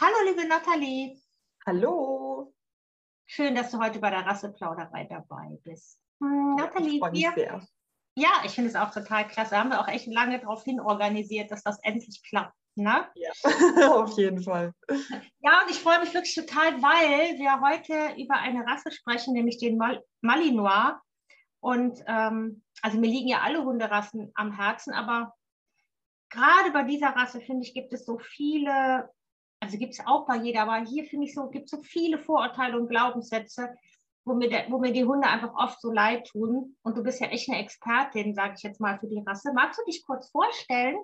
Hallo, liebe Nathalie. Hallo. Schön, dass du heute bei der Rasseplauderei dabei bist. Hm, Nathalie, wir, sehr. ja, ich finde es auch total klasse. Da haben wir auch echt lange darauf hin organisiert, dass das endlich klappt. Ne? Ja, auf jeden Fall. Ja, und ich freue mich wirklich total, weil wir heute über eine Rasse sprechen, nämlich den Mal Malinois. Und ähm, also mir liegen ja alle Hunderassen am Herzen, aber gerade bei dieser Rasse, finde ich, gibt es so viele also gibt es auch bei jeder, aber hier finde ich so, gibt es so viele Vorurteile und Glaubenssätze, wo mir, der, wo mir die Hunde einfach oft so leid tun. Und du bist ja echt eine Expertin, sage ich jetzt mal, für die Rasse. Magst du dich kurz vorstellen?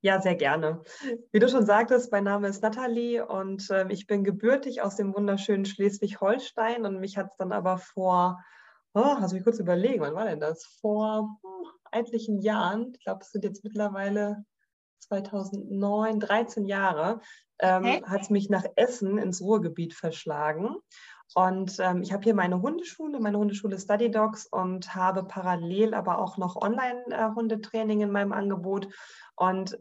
Ja, sehr gerne. Wie du schon sagtest, mein Name ist Nathalie und äh, ich bin gebürtig aus dem wunderschönen Schleswig-Holstein und mich hat es dann aber vor, oh, du mich kurz überlegen, wann war denn das? Vor hm, etlichen Jahren, ich glaube, es sind jetzt mittlerweile 2009, 13 Jahre, ähm, okay. hat es mich nach Essen ins Ruhrgebiet verschlagen. Und ähm, ich habe hier meine Hundeschule, meine Hundeschule Study Dogs und habe parallel aber auch noch Online-Hundetraining äh, in meinem Angebot. Und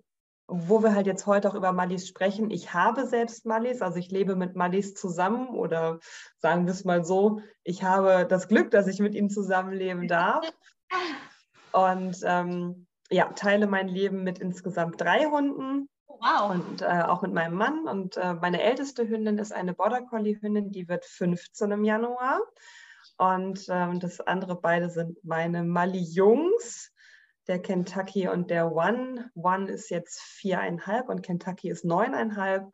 wo wir halt jetzt heute auch über Mallis sprechen, ich habe selbst Mallis, also ich lebe mit Mallis zusammen oder sagen wir es mal so, ich habe das Glück, dass ich mit ihnen zusammenleben darf. Und ähm, ja, teile mein Leben mit insgesamt drei Hunden. Wow. Und äh, auch mit meinem Mann. Und äh, meine älteste Hündin ist eine Border Collie Hündin, die wird 15 im Januar. Und äh, das andere beide sind meine Mali Jungs, der Kentucky und der One. One ist jetzt viereinhalb und Kentucky ist neuneinhalb.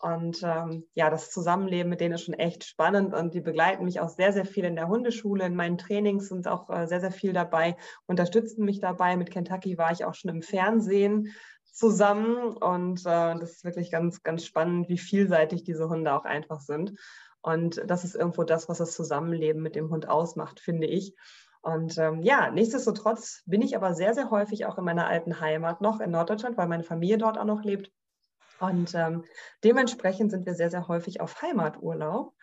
Und ähm, ja, das Zusammenleben mit denen ist schon echt spannend und die begleiten mich auch sehr, sehr viel in der Hundeschule. In meinen Trainings sind auch äh, sehr, sehr viel dabei, unterstützen mich dabei. Mit Kentucky war ich auch schon im Fernsehen zusammen und äh, das ist wirklich ganz, ganz spannend, wie vielseitig diese Hunde auch einfach sind. Und das ist irgendwo das, was das Zusammenleben mit dem Hund ausmacht, finde ich. Und ähm, ja, nichtsdestotrotz bin ich aber sehr, sehr häufig auch in meiner alten Heimat noch in Norddeutschland, weil meine Familie dort auch noch lebt. Und ähm, dementsprechend sind wir sehr, sehr häufig auf Heimaturlaub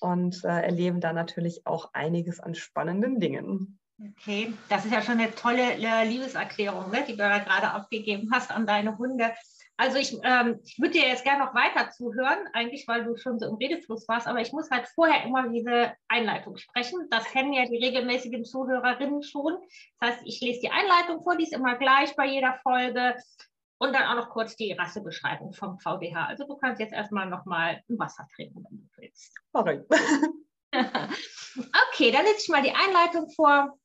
und äh, erleben da natürlich auch einiges an spannenden Dingen. Okay, das ist ja schon eine tolle äh, Liebeserklärung, ne, die du da gerade abgegeben hast an deine Hunde. Also ich, ähm, ich würde dir jetzt gerne noch weiter zuhören, eigentlich weil du schon so im Redefluss warst, aber ich muss halt vorher immer diese Einleitung sprechen. Das kennen ja die regelmäßigen Zuhörerinnen schon. Das heißt, ich lese die Einleitung vor, die ist immer gleich bei jeder Folge. Und dann auch noch kurz die Rassebeschreibung vom VDH. Also du kannst jetzt erstmal nochmal ein Wasser trinken, wenn du willst. Sorry. okay, dann lese ich mal die Einleitung vor.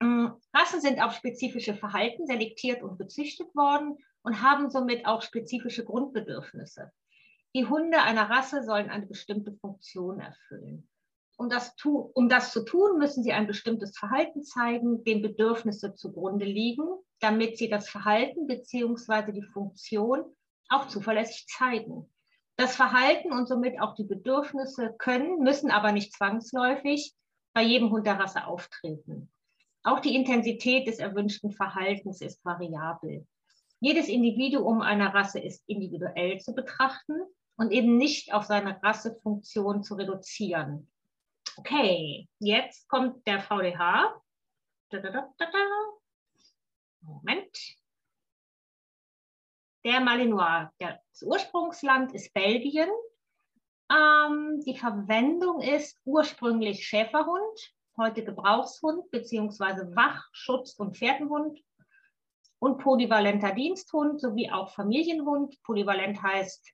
Mm, Rassen sind auf spezifische Verhalten selektiert und gezüchtet worden und haben somit auch spezifische Grundbedürfnisse. Die Hunde einer Rasse sollen eine bestimmte Funktion erfüllen. Um das, tu, um das zu tun, müssen sie ein bestimmtes Verhalten zeigen, dem Bedürfnisse zugrunde liegen damit sie das Verhalten bzw. die Funktion auch zuverlässig zeigen. Das Verhalten und somit auch die Bedürfnisse können, müssen aber nicht zwangsläufig bei jedem Hund der Rasse auftreten. Auch die Intensität des erwünschten Verhaltens ist variabel. Jedes Individuum einer Rasse ist individuell zu betrachten und eben nicht auf seine Rassefunktion zu reduzieren. Okay, jetzt kommt der VDH. Moment. Der Malinois, das Ursprungsland ist Belgien. Ähm, die Verwendung ist ursprünglich Schäferhund, heute Gebrauchshund bzw. Wach-, Schutz- und Pferdenhund und polyvalenter Diensthund sowie auch Familienhund. Polyvalent heißt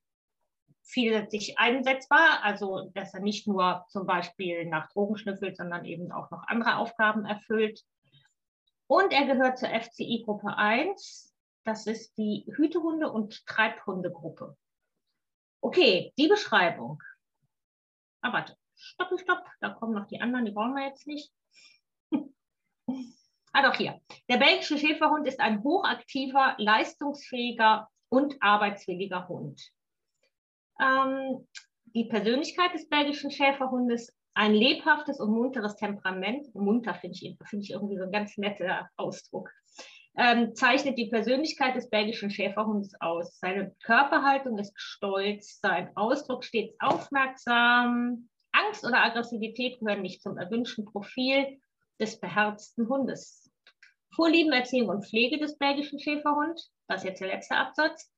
vielseitig einsetzbar, also dass er nicht nur zum Beispiel nach Drogen schnüffelt, sondern eben auch noch andere Aufgaben erfüllt. Und er gehört zur FCI Gruppe 1. Das ist die Hütehunde- und Treibhundegruppe. Okay, die Beschreibung. Ah, warte. Stopp, stopp. Da kommen noch die anderen, die brauchen wir jetzt nicht. ah, doch hier. Der belgische Schäferhund ist ein hochaktiver, leistungsfähiger und arbeitswilliger Hund. Ähm, die Persönlichkeit des belgischen Schäferhundes ein lebhaftes und munteres Temperament, munter finde ich, find ich irgendwie so ein ganz netter Ausdruck, ähm, zeichnet die Persönlichkeit des belgischen Schäferhundes aus. Seine Körperhaltung ist stolz, sein Ausdruck stets aufmerksam. Angst oder Aggressivität gehören nicht zum erwünschten Profil des beherzten Hundes. Vorlieben, Erziehung und Pflege des belgischen Schäferhunds, das ist jetzt der letzte Absatz.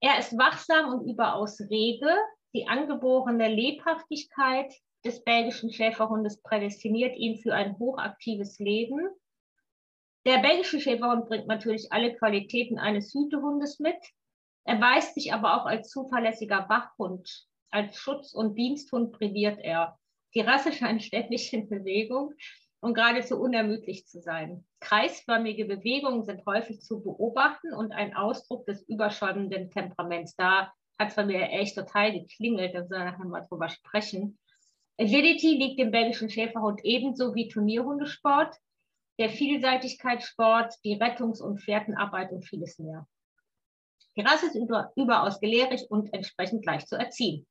Er ist wachsam und überaus rege. Die angeborene Lebhaftigkeit des belgischen Schäferhundes prädestiniert ihn für ein hochaktives Leben. Der belgische Schäferhund bringt natürlich alle Qualitäten eines Hütehundes mit. Er weist sich aber auch als zuverlässiger Wachhund. Als Schutz- und Diensthund prädiert er. Die Rasse scheint ständig in Bewegung und geradezu unermüdlich zu sein. Kreisförmige Bewegungen sind häufig zu beobachten und ein Ausdruck des überschäumenden Temperaments. Da hat es bei mir echt total geklingelt, da soll nachher mal drüber sprechen. Agility liegt dem belgischen Schäferhund ebenso wie Turnierhundesport, der Vielseitigkeitssport, die Rettungs- und Fährtenarbeit und vieles mehr. Die Rasse ist über, überaus gelehrig und entsprechend leicht zu erziehen.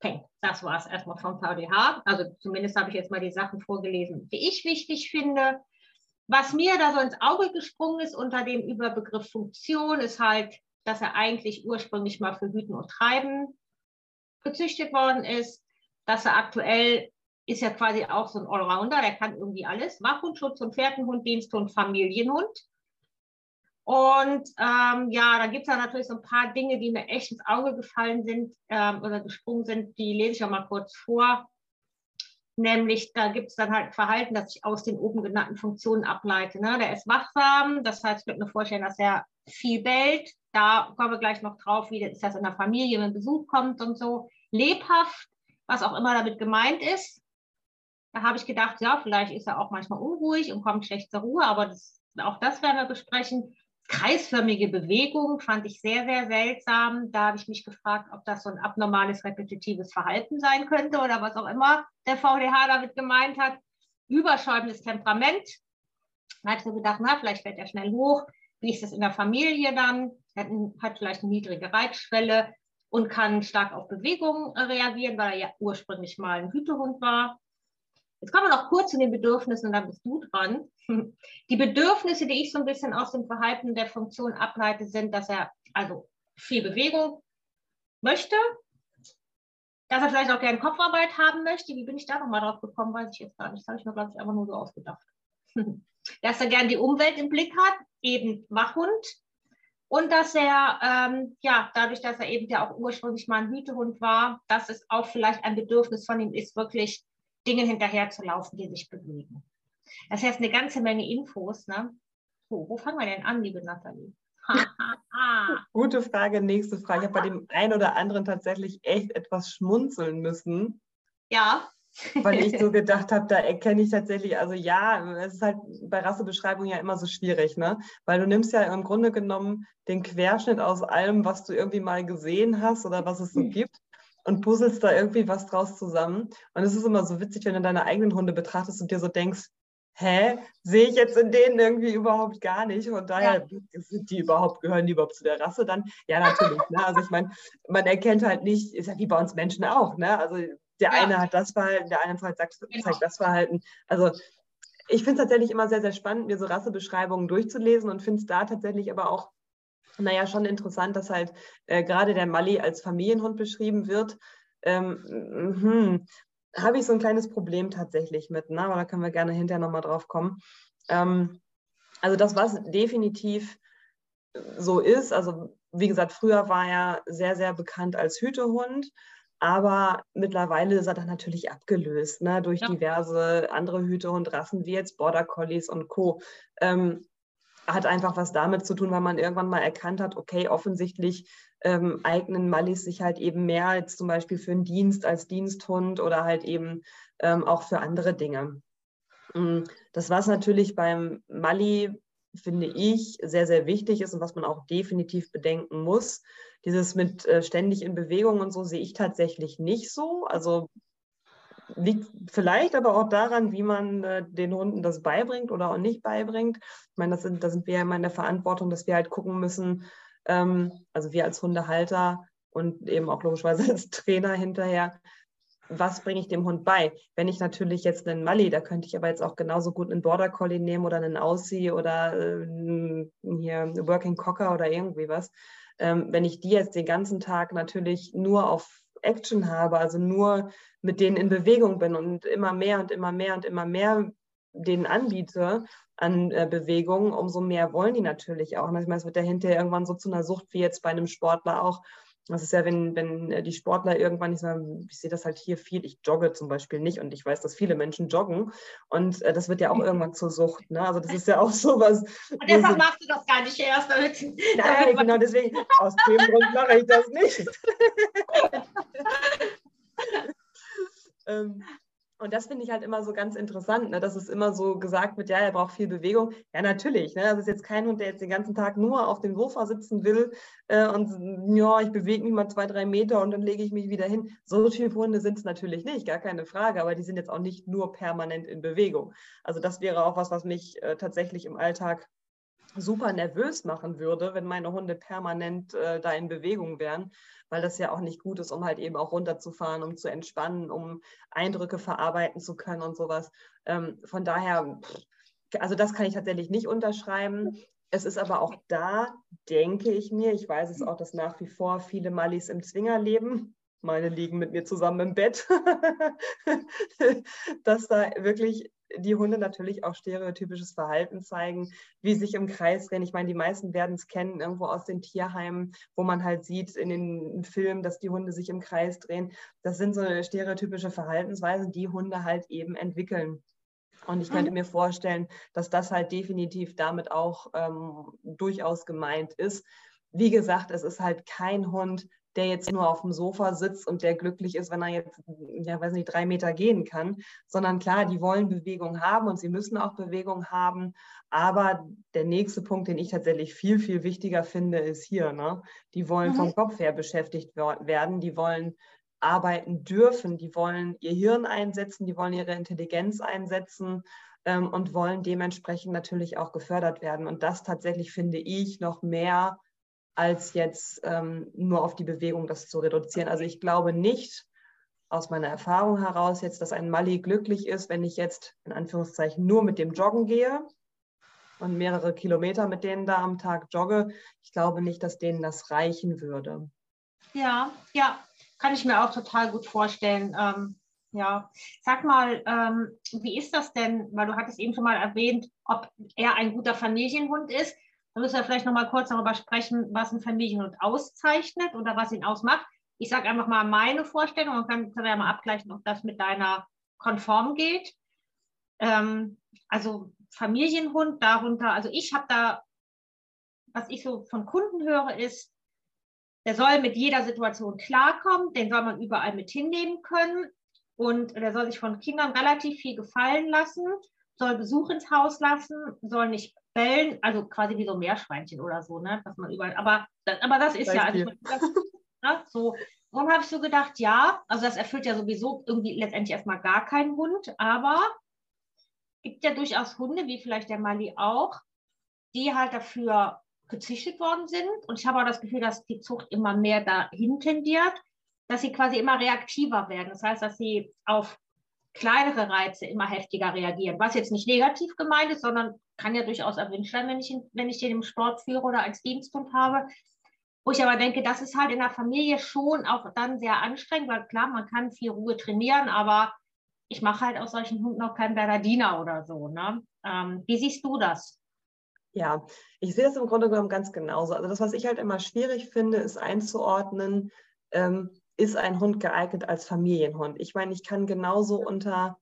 Okay, das war es erstmal vom VDH. Also zumindest habe ich jetzt mal die Sachen vorgelesen, die ich wichtig finde. Was mir da so ins Auge gesprungen ist unter dem Überbegriff Funktion, ist halt, dass er eigentlich ursprünglich mal für Hüten und Treiben gezüchtet worden ist, dass er aktuell ist ja quasi auch so ein Allrounder, der kann irgendwie alles. Wachhund, Schutz- und Pferdenhund, Diensthund, Familienhund. Und ähm, ja, da gibt es natürlich so ein paar Dinge, die mir echt ins Auge gefallen sind ähm, oder gesprungen sind, die lese ich auch mal kurz vor. Nämlich, da gibt es dann halt Verhalten, das ich aus den oben genannten Funktionen ableite. Ne? Der ist wachsam, das heißt, ich könnte mir vorstellen, dass er viel bellt. Da kommen wir gleich noch drauf, wie das in der Familie, wenn Besuch kommt und so. Lebhaft, was auch immer damit gemeint ist. Da habe ich gedacht, ja, vielleicht ist er auch manchmal unruhig und kommt schlecht zur Ruhe, aber das, auch das werden wir besprechen kreisförmige Bewegung fand ich sehr, sehr seltsam. Da habe ich mich gefragt, ob das so ein abnormales repetitives Verhalten sein könnte oder was auch immer der VDH damit gemeint hat. Überschäumendes Temperament. Da ich so gedacht, na, vielleicht fällt er schnell hoch. Wie ist das in der Familie dann? Er hat vielleicht eine niedrige Reizschwelle und kann stark auf Bewegungen reagieren, weil er ja ursprünglich mal ein Hütehund war. Jetzt kommen wir noch kurz zu den Bedürfnissen und dann bist du dran. Die Bedürfnisse, die ich so ein bisschen aus dem Verhalten der Funktion ableite, sind, dass er also viel Bewegung möchte, dass er vielleicht auch gerne Kopfarbeit haben möchte. Wie bin ich da nochmal drauf gekommen, weiß ich jetzt gar nicht. Das habe ich mir, glaube ich, einfach nur so ausgedacht. dass er gerne die Umwelt im Blick hat, eben Wachhund. Und dass er, ähm, ja, dadurch, dass er eben ja auch ursprünglich mal ein Hütehund war, dass es auch vielleicht ein Bedürfnis von ihm ist, wirklich Dingen hinterherzulaufen, die sich bewegen. Das heißt eine ganze Menge Infos. Ne? So, wo fangen wir denn an, liebe Nathalie? Gute Frage, nächste Frage. Ich habe bei dem einen oder anderen tatsächlich echt etwas schmunzeln müssen. Ja. weil ich so gedacht habe, da erkenne ich tatsächlich, also ja, es ist halt bei Rassebeschreibung ja immer so schwierig, ne? Weil du nimmst ja im Grunde genommen den Querschnitt aus allem, was du irgendwie mal gesehen hast oder was es so hm. gibt und puzzelst da irgendwie was draus zusammen. Und es ist immer so witzig, wenn du deine eigenen Hunde betrachtest und dir so denkst, hä, sehe ich jetzt in denen irgendwie überhaupt gar nicht. Von daher ja. sind die überhaupt, gehören die überhaupt zu der Rasse dann? Ja, natürlich. ne? Also ich meine, man erkennt halt nicht, ist ja wie bei uns Menschen auch, ne? Also der ja. eine hat das Verhalten, der eine zeigt, genau. zeigt das Verhalten. Also ich finde es tatsächlich immer sehr, sehr spannend, mir so Rassebeschreibungen durchzulesen und finde es da tatsächlich aber auch naja, schon interessant, dass halt äh, gerade der Mali als Familienhund beschrieben wird. Ähm, hm, Habe ich so ein kleines Problem tatsächlich mit, ne? aber da können wir gerne hinterher nochmal drauf kommen. Ähm, also das, was definitiv so ist, also wie gesagt, früher war er sehr, sehr bekannt als Hütehund. Aber mittlerweile ist er dann natürlich abgelöst ne, durch ja. diverse andere Hütehundrassen wie jetzt Border Collies und Co. Ähm, hat einfach was damit zu tun, weil man irgendwann mal erkannt hat, okay, offensichtlich ähm, eignen Mallis sich halt eben mehr als zum Beispiel für einen Dienst als Diensthund oder halt eben ähm, auch für andere Dinge. Mm, das, was natürlich beim Mali, finde ich, sehr, sehr wichtig ist und was man auch definitiv bedenken muss, dieses mit äh, ständig in Bewegung und so sehe ich tatsächlich nicht so. Also liegt vielleicht aber auch daran, wie man äh, den Hunden das beibringt oder auch nicht beibringt. Ich meine, das sind, da sind wir ja immer in der Verantwortung, dass wir halt gucken müssen, ähm, also wir als Hundehalter und eben auch logischerweise als Trainer hinterher, was bringe ich dem Hund bei? Wenn ich natürlich jetzt einen Mali, da könnte ich aber jetzt auch genauso gut einen Border Collie nehmen oder einen Aussie oder äh, hier einen Working Cocker oder irgendwie was. Ähm, wenn ich die jetzt den ganzen Tag natürlich nur auf Action habe, also nur mit denen in Bewegung bin und immer mehr und immer mehr und immer mehr denen anbiete, an äh, Bewegungen, umso mehr wollen die natürlich auch. Und ich meine, es wird ja hinterher irgendwann so zu einer Sucht wie jetzt bei einem Sportler auch. Das ist ja, wenn, wenn äh, die Sportler irgendwann, ich, sage, ich sehe das halt hier viel, ich jogge zum Beispiel nicht und ich weiß, dass viele Menschen joggen und äh, das wird ja auch irgendwann zur Sucht. Ne? Also das ist ja auch so was. Und deshalb machst du das gar nicht erst. Damit, Nein, genau deswegen, aus dem Grund mache ich das nicht. ähm, und das finde ich halt immer so ganz interessant, ne? dass es immer so gesagt wird, ja, er braucht viel Bewegung. Ja, natürlich. Ne? Das ist jetzt kein Hund, der jetzt den ganzen Tag nur auf dem Sofa sitzen will äh, und ja, ich bewege mich mal zwei, drei Meter und dann lege ich mich wieder hin. So viele Hunde sind es natürlich nicht, gar keine Frage, aber die sind jetzt auch nicht nur permanent in Bewegung. Also das wäre auch was, was mich äh, tatsächlich im Alltag super nervös machen würde, wenn meine Hunde permanent äh, da in Bewegung wären, weil das ja auch nicht gut ist, um halt eben auch runterzufahren, um zu entspannen, um Eindrücke verarbeiten zu können und sowas. Ähm, von daher, also das kann ich tatsächlich nicht unterschreiben. Es ist aber auch da, denke ich mir, ich weiß es auch, dass nach wie vor viele Mallis im Zwinger leben. Meine liegen mit mir zusammen im Bett, dass da wirklich die Hunde natürlich auch stereotypisches Verhalten zeigen, wie sich im Kreis drehen. Ich meine, die meisten werden es kennen, irgendwo aus den Tierheimen, wo man halt sieht in den Filmen, dass die Hunde sich im Kreis drehen. Das sind so stereotypische Verhaltensweisen, die Hunde halt eben entwickeln. Und ich könnte mhm. mir vorstellen, dass das halt definitiv damit auch ähm, durchaus gemeint ist. Wie gesagt, es ist halt kein Hund, der jetzt nur auf dem Sofa sitzt und der glücklich ist, wenn er jetzt, ja, weiß nicht, drei Meter gehen kann, sondern klar, die wollen Bewegung haben und sie müssen auch Bewegung haben. Aber der nächste Punkt, den ich tatsächlich viel, viel wichtiger finde, ist hier, ne? Die wollen mhm. vom Kopf her beschäftigt werden, die wollen arbeiten dürfen, die wollen ihr Hirn einsetzen, die wollen ihre Intelligenz einsetzen ähm, und wollen dementsprechend natürlich auch gefördert werden. Und das tatsächlich finde ich noch mehr als jetzt ähm, nur auf die Bewegung das zu reduzieren. Also ich glaube nicht aus meiner Erfahrung heraus jetzt, dass ein Mali glücklich ist, wenn ich jetzt in Anführungszeichen nur mit dem Joggen gehe und mehrere Kilometer mit denen da am Tag jogge. Ich glaube nicht, dass denen das reichen würde. Ja, ja, kann ich mir auch total gut vorstellen. Ähm, ja, sag mal, ähm, wie ist das denn, weil du hattest eben schon mal erwähnt, ob er ein guter Familienhund ist. Da müssen wir vielleicht noch mal kurz darüber sprechen, was ein Familienhund auszeichnet oder was ihn ausmacht. Ich sage einfach mal meine Vorstellung und dann können wir ja mal abgleichen, ob das mit deiner konform geht. Ähm, also Familienhund darunter, also ich habe da, was ich so von Kunden höre, ist, der soll mit jeder Situation klarkommen, den soll man überall mit hinnehmen können und der soll sich von Kindern relativ viel gefallen lassen, soll Besuch ins Haus lassen, soll nicht bellen, also quasi wie so Meerschweinchen oder so, ne, was man überall, aber, aber das ist ja, also, das, so. Und habe ich so gedacht, ja, also das erfüllt ja sowieso irgendwie letztendlich erstmal gar keinen Hund, aber gibt ja durchaus Hunde, wie vielleicht der Mali auch, die halt dafür gezüchtet worden sind. Und ich habe auch das Gefühl, dass die Zucht immer mehr dahin tendiert, dass sie quasi immer reaktiver werden. Das heißt, dass sie auf kleinere Reize immer heftiger reagieren. Was jetzt nicht negativ gemeint ist, sondern kann ja durchaus erwünscht sein, wenn ich, wenn ich den im Sport führe oder als Diensthund habe. Wo ich aber denke, das ist halt in der Familie schon auch dann sehr anstrengend, weil klar, man kann viel Ruhe trainieren, aber ich mache halt aus solchen Hunden auch keinen Bernardiner oder so. Ne? Ähm, wie siehst du das? Ja, ich sehe das im Grunde genommen ganz genauso. Also das, was ich halt immer schwierig finde, ist einzuordnen, ähm, ist ein Hund geeignet als Familienhund? Ich meine, ich kann genauso unter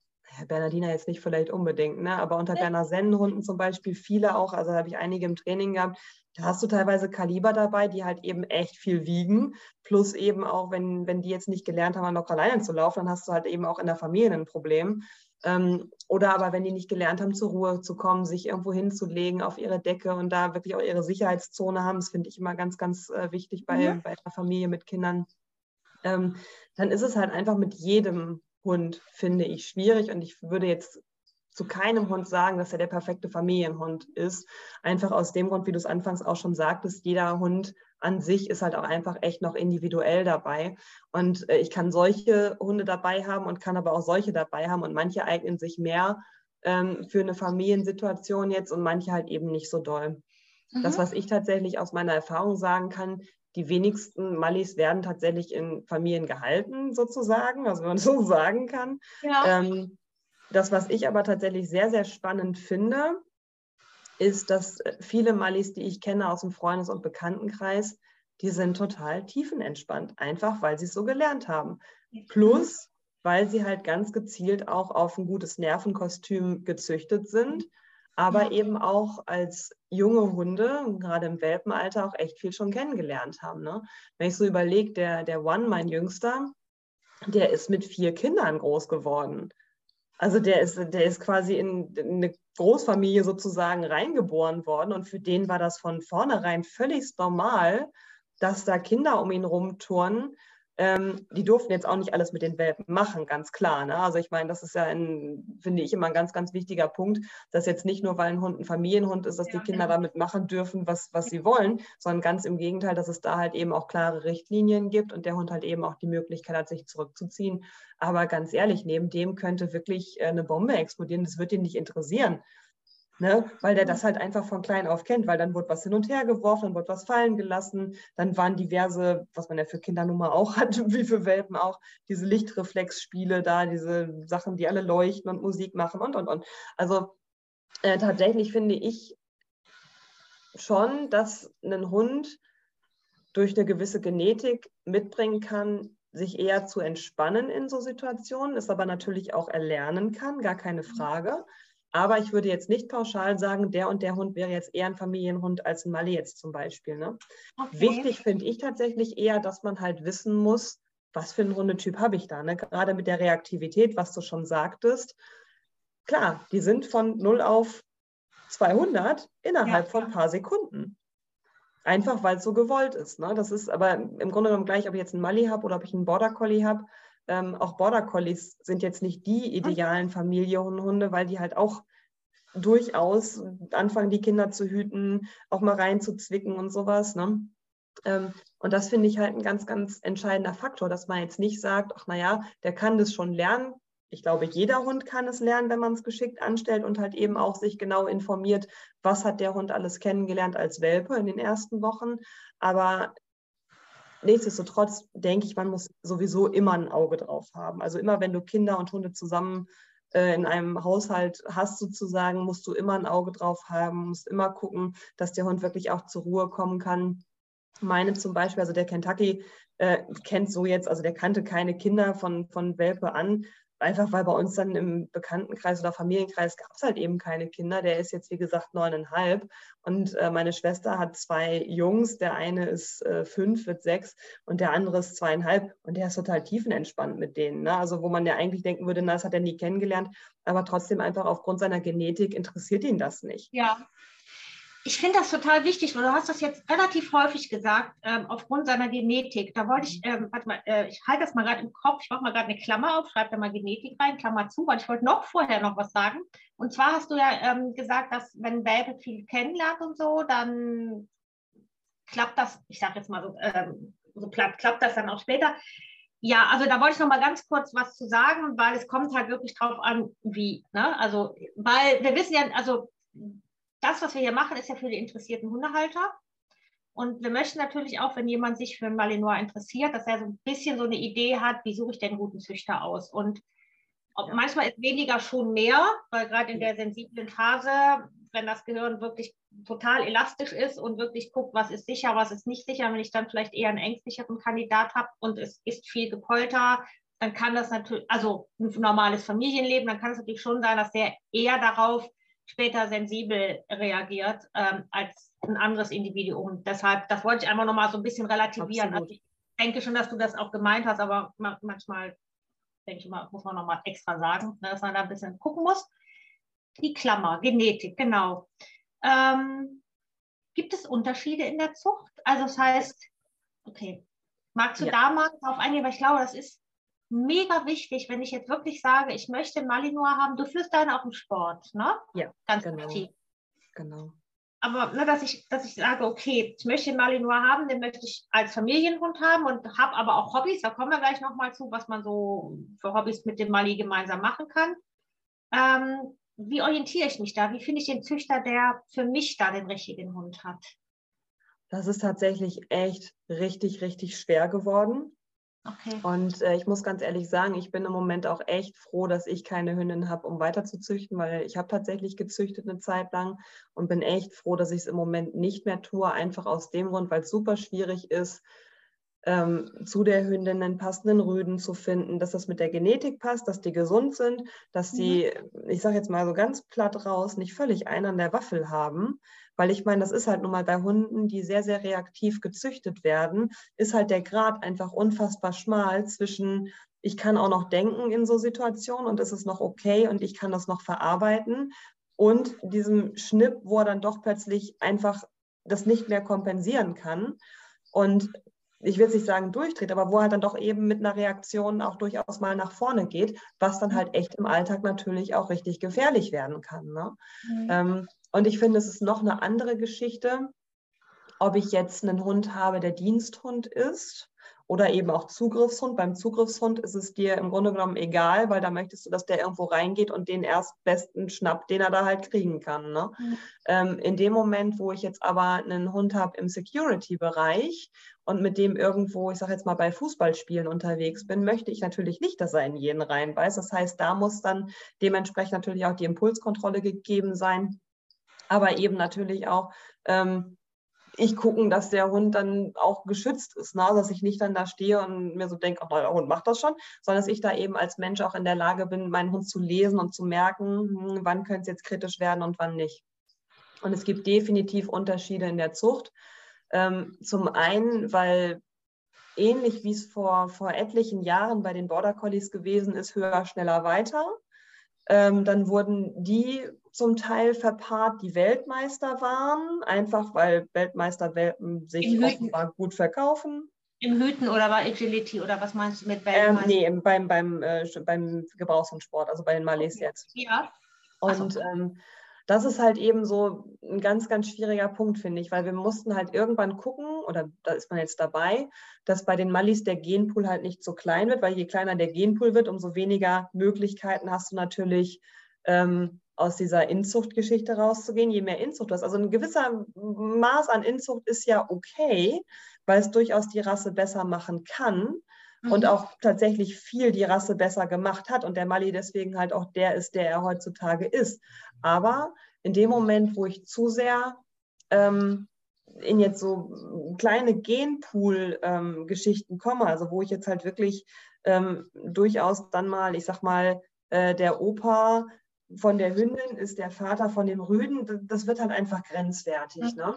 Bernardiner jetzt nicht vielleicht unbedingt, ne? aber unter Berner Sennenhunden zum Beispiel viele auch, also habe ich einige im Training gehabt, da hast du teilweise Kaliber dabei, die halt eben echt viel wiegen, plus eben auch, wenn, wenn die jetzt nicht gelernt haben, noch alleine zu laufen, dann hast du halt eben auch in der Familie ein Problem. Ähm, oder aber wenn die nicht gelernt haben, zur Ruhe zu kommen, sich irgendwo hinzulegen auf ihre Decke und da wirklich auch ihre Sicherheitszone haben, das finde ich immer ganz, ganz äh, wichtig bei, ja. bei einer Familie mit Kindern ähm, dann ist es halt einfach mit jedem Hund, finde ich, schwierig. Und ich würde jetzt zu keinem Hund sagen, dass er der perfekte Familienhund ist. Einfach aus dem Grund, wie du es anfangs auch schon sagtest, jeder Hund an sich ist halt auch einfach echt noch individuell dabei. Und äh, ich kann solche Hunde dabei haben und kann aber auch solche dabei haben. Und manche eignen sich mehr ähm, für eine Familiensituation jetzt und manche halt eben nicht so doll. Mhm. Das, was ich tatsächlich aus meiner Erfahrung sagen kann, die wenigsten Mallis werden tatsächlich in Familien gehalten, sozusagen, also wenn man so sagen kann. Ja. Ähm, das, was ich aber tatsächlich sehr, sehr spannend finde, ist, dass äh, viele Malis, die ich kenne aus dem Freundes- und Bekanntenkreis, die sind total tiefenentspannt, einfach weil sie es so gelernt haben. Plus, weil sie halt ganz gezielt auch auf ein gutes Nervenkostüm gezüchtet sind, aber ja. eben auch als junge Hunde, gerade im Welpenalter, auch echt viel schon kennengelernt haben. Ne? Wenn ich so überlege, der, der One, mein Jüngster, der ist mit vier Kindern groß geworden. Also der ist, der ist quasi in, eine Großfamilie sozusagen reingeboren worden und für den war das von vornherein völlig normal, dass da Kinder um ihn rumturnen ähm, die durften jetzt auch nicht alles mit den Welpen machen, ganz klar. Ne? Also ich meine, das ist ja, ein, finde ich, immer ein ganz, ganz wichtiger Punkt, dass jetzt nicht nur, weil ein Hund ein Familienhund ist, dass ja, die Kinder ja. Genau. damit machen dürfen, was, was sie wollen, sondern ganz im Gegenteil, dass es da halt eben auch klare Richtlinien gibt und der Hund halt eben auch die Möglichkeit hat, sich zurückzuziehen. Aber ganz ehrlich, neben dem könnte wirklich äh, eine Bombe explodieren. Das wird ihn nicht interessieren. Ne? Weil der das halt einfach von klein auf kennt, weil dann wurde was hin und her geworfen, dann wurde was fallen gelassen, dann waren diverse, was man ja für Kinder nun mal auch hat, wie für Welpen auch, diese Lichtreflexspiele da, diese Sachen, die alle leuchten und Musik machen und, und, und. Also äh, tatsächlich finde ich schon, dass ein Hund durch eine gewisse Genetik mitbringen kann, sich eher zu entspannen in so Situationen, es aber natürlich auch erlernen kann, gar keine mhm. Frage. Aber ich würde jetzt nicht pauschal sagen, der und der Hund wäre jetzt eher ein Familienhund als ein Mali jetzt zum Beispiel. Ne? Okay. Wichtig finde ich tatsächlich eher, dass man halt wissen muss, was für einen Hundetyp habe ich da. Ne? Gerade mit der Reaktivität, was du schon sagtest. Klar, die sind von 0 auf 200 innerhalb ja, von ein paar Sekunden. Einfach weil es so gewollt ist. Ne? Das ist aber im Grunde genommen gleich, ob ich jetzt einen Mali habe oder ob ich einen Border Collie habe ähm, auch Border Collies sind jetzt nicht die idealen Familienhunde, weil die halt auch durchaus anfangen, die Kinder zu hüten, auch mal reinzuzwicken und sowas. Ne? Ähm, und das finde ich halt ein ganz, ganz entscheidender Faktor, dass man jetzt nicht sagt, ach naja, der kann das schon lernen. Ich glaube, jeder Hund kann es lernen, wenn man es geschickt anstellt und halt eben auch sich genau informiert, was hat der Hund alles kennengelernt als Welpe in den ersten Wochen. Aber nichtsdestotrotz denke ich, man muss sowieso immer ein Auge drauf haben. Also immer, wenn du Kinder und Hunde zusammen äh, in einem Haushalt hast, sozusagen, musst du immer ein Auge drauf haben, musst immer gucken, dass der Hund wirklich auch zur Ruhe kommen kann. Meine zum Beispiel, also der Kentucky äh, kennt so jetzt, also der kannte keine Kinder von, von Welpe an, einfach weil bei uns dann im Bekanntenkreis oder Familienkreis gab es halt eben keine Kinder. Der ist jetzt, wie gesagt, neuneinhalb. Und äh, meine Schwester hat zwei Jungs. Der eine ist äh, fünf, wird sechs und der andere ist zweieinhalb. Und der ist total tiefenentspannt mit denen. Ne? Also wo man ja eigentlich denken würde, na, das hat er nie kennengelernt. Aber trotzdem einfach aufgrund seiner Genetik interessiert ihn das nicht. Ja, ich finde das total wichtig, weil du hast das jetzt relativ häufig gesagt, ähm, aufgrund seiner Genetik. Da wollte ich, ähm, warte mal, äh, ich halte das mal gerade im Kopf, ich mache mal gerade eine Klammer auf, schreibe da mal Genetik rein, Klammer zu, weil ich wollte noch vorher noch was sagen. Und zwar hast du ja ähm, gesagt, dass wenn Welpe viel kennenlernt und so, dann klappt das, ich sage jetzt mal so, ähm, so klappt, klappt das dann auch später. Ja, also da wollte ich noch mal ganz kurz was zu sagen, weil es kommt halt wirklich drauf an, wie. Ne? Also, weil wir wissen ja, also das, was wir hier machen, ist ja für die interessierten Hundehalter. Und wir möchten natürlich auch, wenn jemand sich für einen Malinois interessiert, dass er so ein bisschen so eine Idee hat, wie suche ich denn guten Züchter aus. Und ja. manchmal ist weniger schon mehr, weil gerade in der sensiblen Phase, wenn das Gehirn wirklich total elastisch ist und wirklich guckt, was ist sicher, was ist nicht sicher, wenn ich dann vielleicht eher einen ängstlicheren Kandidat habe und es ist viel Gepolter, dann kann das natürlich, also ein normales Familienleben, dann kann es natürlich schon sein, dass der eher darauf später sensibel reagiert ähm, als ein anderes Individuum. Deshalb, das wollte ich einmal nochmal so ein bisschen relativieren. Also ich denke schon, dass du das auch gemeint hast, aber manchmal, denke ich mal, muss man nochmal extra sagen, ne, dass man da ein bisschen gucken muss. Die Klammer, Genetik, genau. Ähm, gibt es Unterschiede in der Zucht? Also das heißt, okay, magst du ja. da mal drauf eingehen, weil ich glaube, das ist mega wichtig, wenn ich jetzt wirklich sage, ich möchte Malinois haben. Du führst deine auch im Sport, ne? Ja, ganz genau. aktiv. Genau. Aber ne, dass, ich, dass ich sage, okay, ich möchte den Malinois haben, den möchte ich als Familienhund haben und habe aber auch Hobbys. Da kommen wir gleich nochmal zu, was man so für Hobbys mit dem Mali gemeinsam machen kann. Ähm, wie orientiere ich mich da? Wie finde ich den Züchter, der für mich da den richtigen Hund hat? Das ist tatsächlich echt richtig, richtig schwer geworden Okay. Und äh, ich muss ganz ehrlich sagen, ich bin im Moment auch echt froh, dass ich keine Hündin habe, um weiter zu züchten, weil ich habe tatsächlich gezüchtet eine Zeit lang und bin echt froh, dass ich es im Moment nicht mehr tue, einfach aus dem Grund, weil es super schwierig ist, ähm, zu der Hündin einen passenden Rüden zu finden, dass das mit der Genetik passt, dass die gesund sind, dass die, mhm. ich sage jetzt mal so ganz platt raus, nicht völlig einen an der Waffel haben. Weil ich meine, das ist halt nun mal bei Hunden, die sehr, sehr reaktiv gezüchtet werden, ist halt der Grad einfach unfassbar schmal zwischen, ich kann auch noch denken in so Situationen und es ist noch okay und ich kann das noch verarbeiten und diesem Schnipp, wo er dann doch plötzlich einfach das nicht mehr kompensieren kann. Und ich will es nicht sagen durchdreht, aber wo er dann doch eben mit einer Reaktion auch durchaus mal nach vorne geht, was dann halt echt im Alltag natürlich auch richtig gefährlich werden kann. Ne? Mhm. Ähm, und ich finde, es ist noch eine andere Geschichte, ob ich jetzt einen Hund habe, der Diensthund ist oder eben auch Zugriffshund. Beim Zugriffshund ist es dir im Grunde genommen egal, weil da möchtest du, dass der irgendwo reingeht und den erstbesten schnappt, den er da halt kriegen kann. Ne? Mhm. Ähm, in dem Moment, wo ich jetzt aber einen Hund habe im Security-Bereich und mit dem irgendwo, ich sage jetzt mal, bei Fußballspielen unterwegs bin, möchte ich natürlich nicht, dass er in jeden reinbeißt. Das heißt, da muss dann dementsprechend natürlich auch die Impulskontrolle gegeben sein, aber eben natürlich auch ähm, ich gucken, dass der Hund dann auch geschützt ist, ne? dass ich nicht dann da stehe und mir so denke, oh, der Hund macht das schon, sondern dass ich da eben als Mensch auch in der Lage bin, meinen Hund zu lesen und zu merken, hm, wann könnte es jetzt kritisch werden und wann nicht. Und es gibt definitiv Unterschiede in der Zucht. Ähm, zum einen, weil ähnlich wie es vor, vor etlichen Jahren bei den Border Collies gewesen ist, höher, schneller, weiter. Ähm, dann wurden die zum Teil verpaart, die Weltmeister waren, einfach weil Weltmeisterwelpen sich offenbar gut verkaufen. Im Hüten oder war Agility oder was meinst du mit Weltmeister? Ähm, nee, beim, beim, äh, beim Gebrauchshundsport, also bei den Malays okay. jetzt. Ja. Und ähm, das ist halt eben so ein ganz, ganz schwieriger Punkt, finde ich, weil wir mussten halt irgendwann gucken, oder da ist man jetzt dabei, dass bei den Mallis der Genpool halt nicht so klein wird, weil je kleiner der Genpool wird, umso weniger Möglichkeiten hast du natürlich, ähm, aus dieser Inzuchtgeschichte rauszugehen, je mehr Inzucht du hast. Also ein gewisser Maß an Inzucht ist ja okay, weil es durchaus die Rasse besser machen kann mhm. und auch tatsächlich viel die Rasse besser gemacht hat und der Mali deswegen halt auch der ist, der er heutzutage ist. Aber in dem Moment, wo ich zu sehr ähm, in jetzt so kleine Genpool-Geschichten ähm, komme, also wo ich jetzt halt wirklich ähm, durchaus dann mal, ich sag mal, äh, der Opa von der Hündin ist der Vater von dem Rüden, das wird halt einfach grenzwertig. Ne?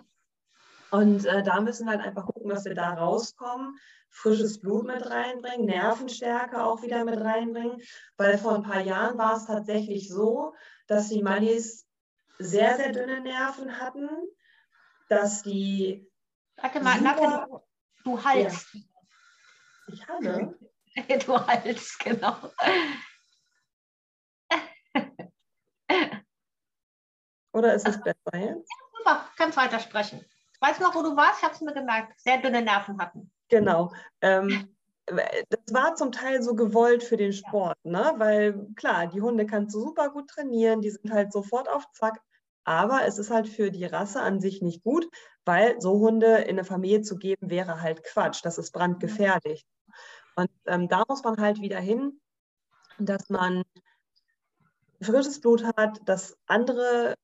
Und äh, da müssen wir halt einfach gucken, dass wir da rauskommen, frisches Blut mit reinbringen, Nervenstärke auch wieder mit reinbringen, weil vor ein paar Jahren war es tatsächlich so, dass die Mannis sehr, sehr dünne Nerven hatten, dass die. Warte mal, super, du, du haltst. Ja. Ich halte. du haltst, genau. Oder ist es besser jetzt? Ja, super, kannst weitersprechen. Weißt du noch, wo du warst? Ich habe es mir gemerkt. Sehr dünne Nerven hatten. Genau. Ähm, das war zum Teil so gewollt für den Sport, ne? weil klar, die Hunde kannst du super gut trainieren, die sind halt sofort auf Zack, aber es ist halt für die Rasse an sich nicht gut, weil so Hunde in eine Familie zu geben, wäre halt Quatsch, das ist brandgefährlich. Und ähm, da muss man halt wieder hin, dass man frisches Blut hat, dass andere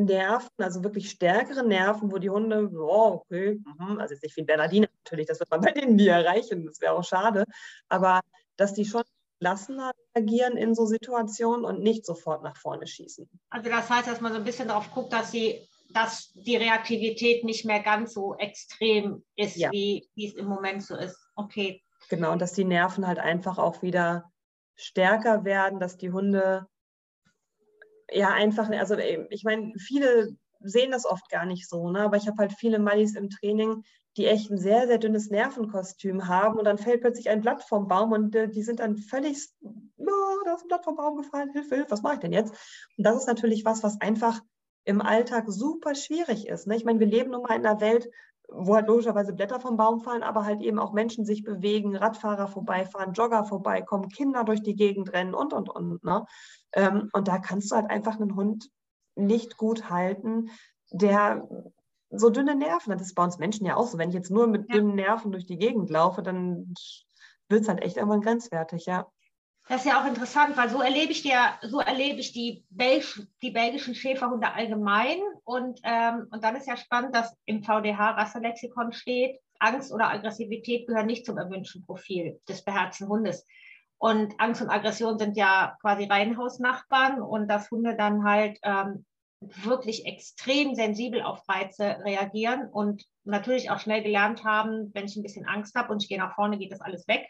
Nerven, also wirklich stärkere Nerven, wo die Hunde, oh, okay, mhm, also jetzt nicht wie ein Bernardiner natürlich, das wird man bei denen nie erreichen, das wäre auch schade, aber dass die schon gelassener reagieren in so Situationen und nicht sofort nach vorne schießen. Also das heißt, dass man so ein bisschen darauf guckt, dass sie dass die Reaktivität nicht mehr ganz so extrem ist, ja. wie, wie es im Moment so ist. Okay. Genau, und dass die Nerven halt einfach auch wieder stärker werden, dass die Hunde ja einfach, also ich meine, viele sehen das oft gar nicht so, ne? aber ich habe halt viele Mallis im Training, die echt ein sehr, sehr dünnes Nervenkostüm haben und dann fällt plötzlich ein Blatt vom Baum und äh, die sind dann völlig, oh, da ist ein Blatt vom Baum gefallen, Hilfe, Hilfe, was mache ich denn jetzt? Und das ist natürlich was, was einfach im Alltag super schwierig ist. Ne? Ich meine, wir leben nun mal in einer Welt, wo halt logischerweise Blätter vom Baum fallen, aber halt eben auch Menschen sich bewegen, Radfahrer vorbeifahren, Jogger vorbeikommen, Kinder durch die Gegend rennen und, und, und. Ne? Ähm, und da kannst du halt einfach einen Hund nicht gut halten, der so dünne Nerven hat. Das ist bei uns Menschen ja auch so. Wenn ich jetzt nur mit ja. dünnen Nerven durch die Gegend laufe, dann wird es halt echt irgendwann grenzwertig, ja. Das ist ja auch interessant, weil so erlebe ich ja, so erlebe ich die, Belg die belgischen Schäferhunde allgemein. Und, ähm, und dann ist ja spannend, dass im VDH-Rasselexikon steht, Angst oder Aggressivität gehören nicht zum erwünschten Profil des beherzten Hundes. Und Angst und Aggression sind ja quasi Reihenhausnachbarn und dass Hunde dann halt ähm, wirklich extrem sensibel auf Reize reagieren und natürlich auch schnell gelernt haben, wenn ich ein bisschen Angst habe und ich gehe nach vorne, geht das alles weg,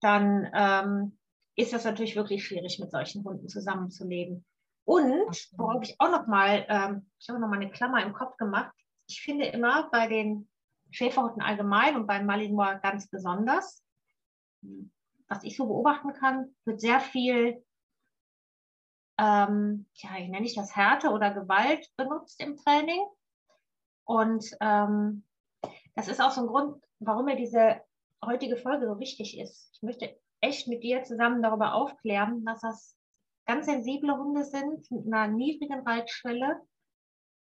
dann ähm, ist das natürlich wirklich schwierig, mit solchen Hunden zusammenzuleben. Und worauf ich auch noch mal, ähm, ich habe noch mal eine Klammer im Kopf gemacht. Ich finde immer bei den Schäferhunden allgemein und beim Malinois ganz besonders, was ich so beobachten kann, wird sehr viel, ähm, ja, ich nenne ich das Härte oder Gewalt benutzt im Training. Und ähm, das ist auch so ein Grund, warum mir diese heutige Folge so wichtig ist. Ich möchte echt mit dir zusammen darüber aufklären, dass das ganz sensible Hunde sind mit einer niedrigen Reitschwelle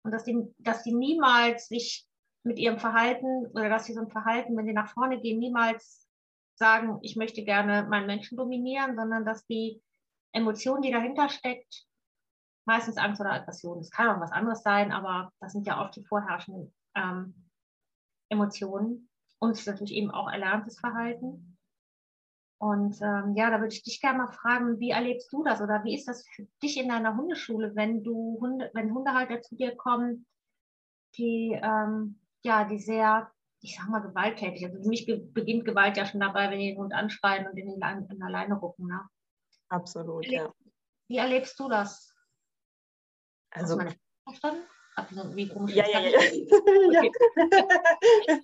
und dass die, dass die niemals sich mit ihrem Verhalten oder dass sie so ein Verhalten, wenn sie nach vorne gehen, niemals sagen, ich möchte gerne meinen Menschen dominieren, sondern dass die Emotion, die dahinter steckt, meistens Angst oder Aggression, es kann auch was anderes sein, aber das sind ja oft die vorherrschenden ähm, Emotionen und es ist natürlich eben auch erlerntes Verhalten. Und ähm, ja, da würde ich dich gerne mal fragen, wie erlebst du das oder wie ist das für dich in deiner Hundeschule, wenn du Hunde, wenn Hundehalter zu dir kommen, die ähm, ja, die sehr, ich sag mal, gewalttätig. Also für mich beginnt Gewalt ja schon dabei, wenn die den Hund anschreien und den in alleine rucken. Ne? Absolut, wie ja. Wie erlebst du das? Also, Hast du meine verstanden? Also, wie ja, ja, ja. Okay.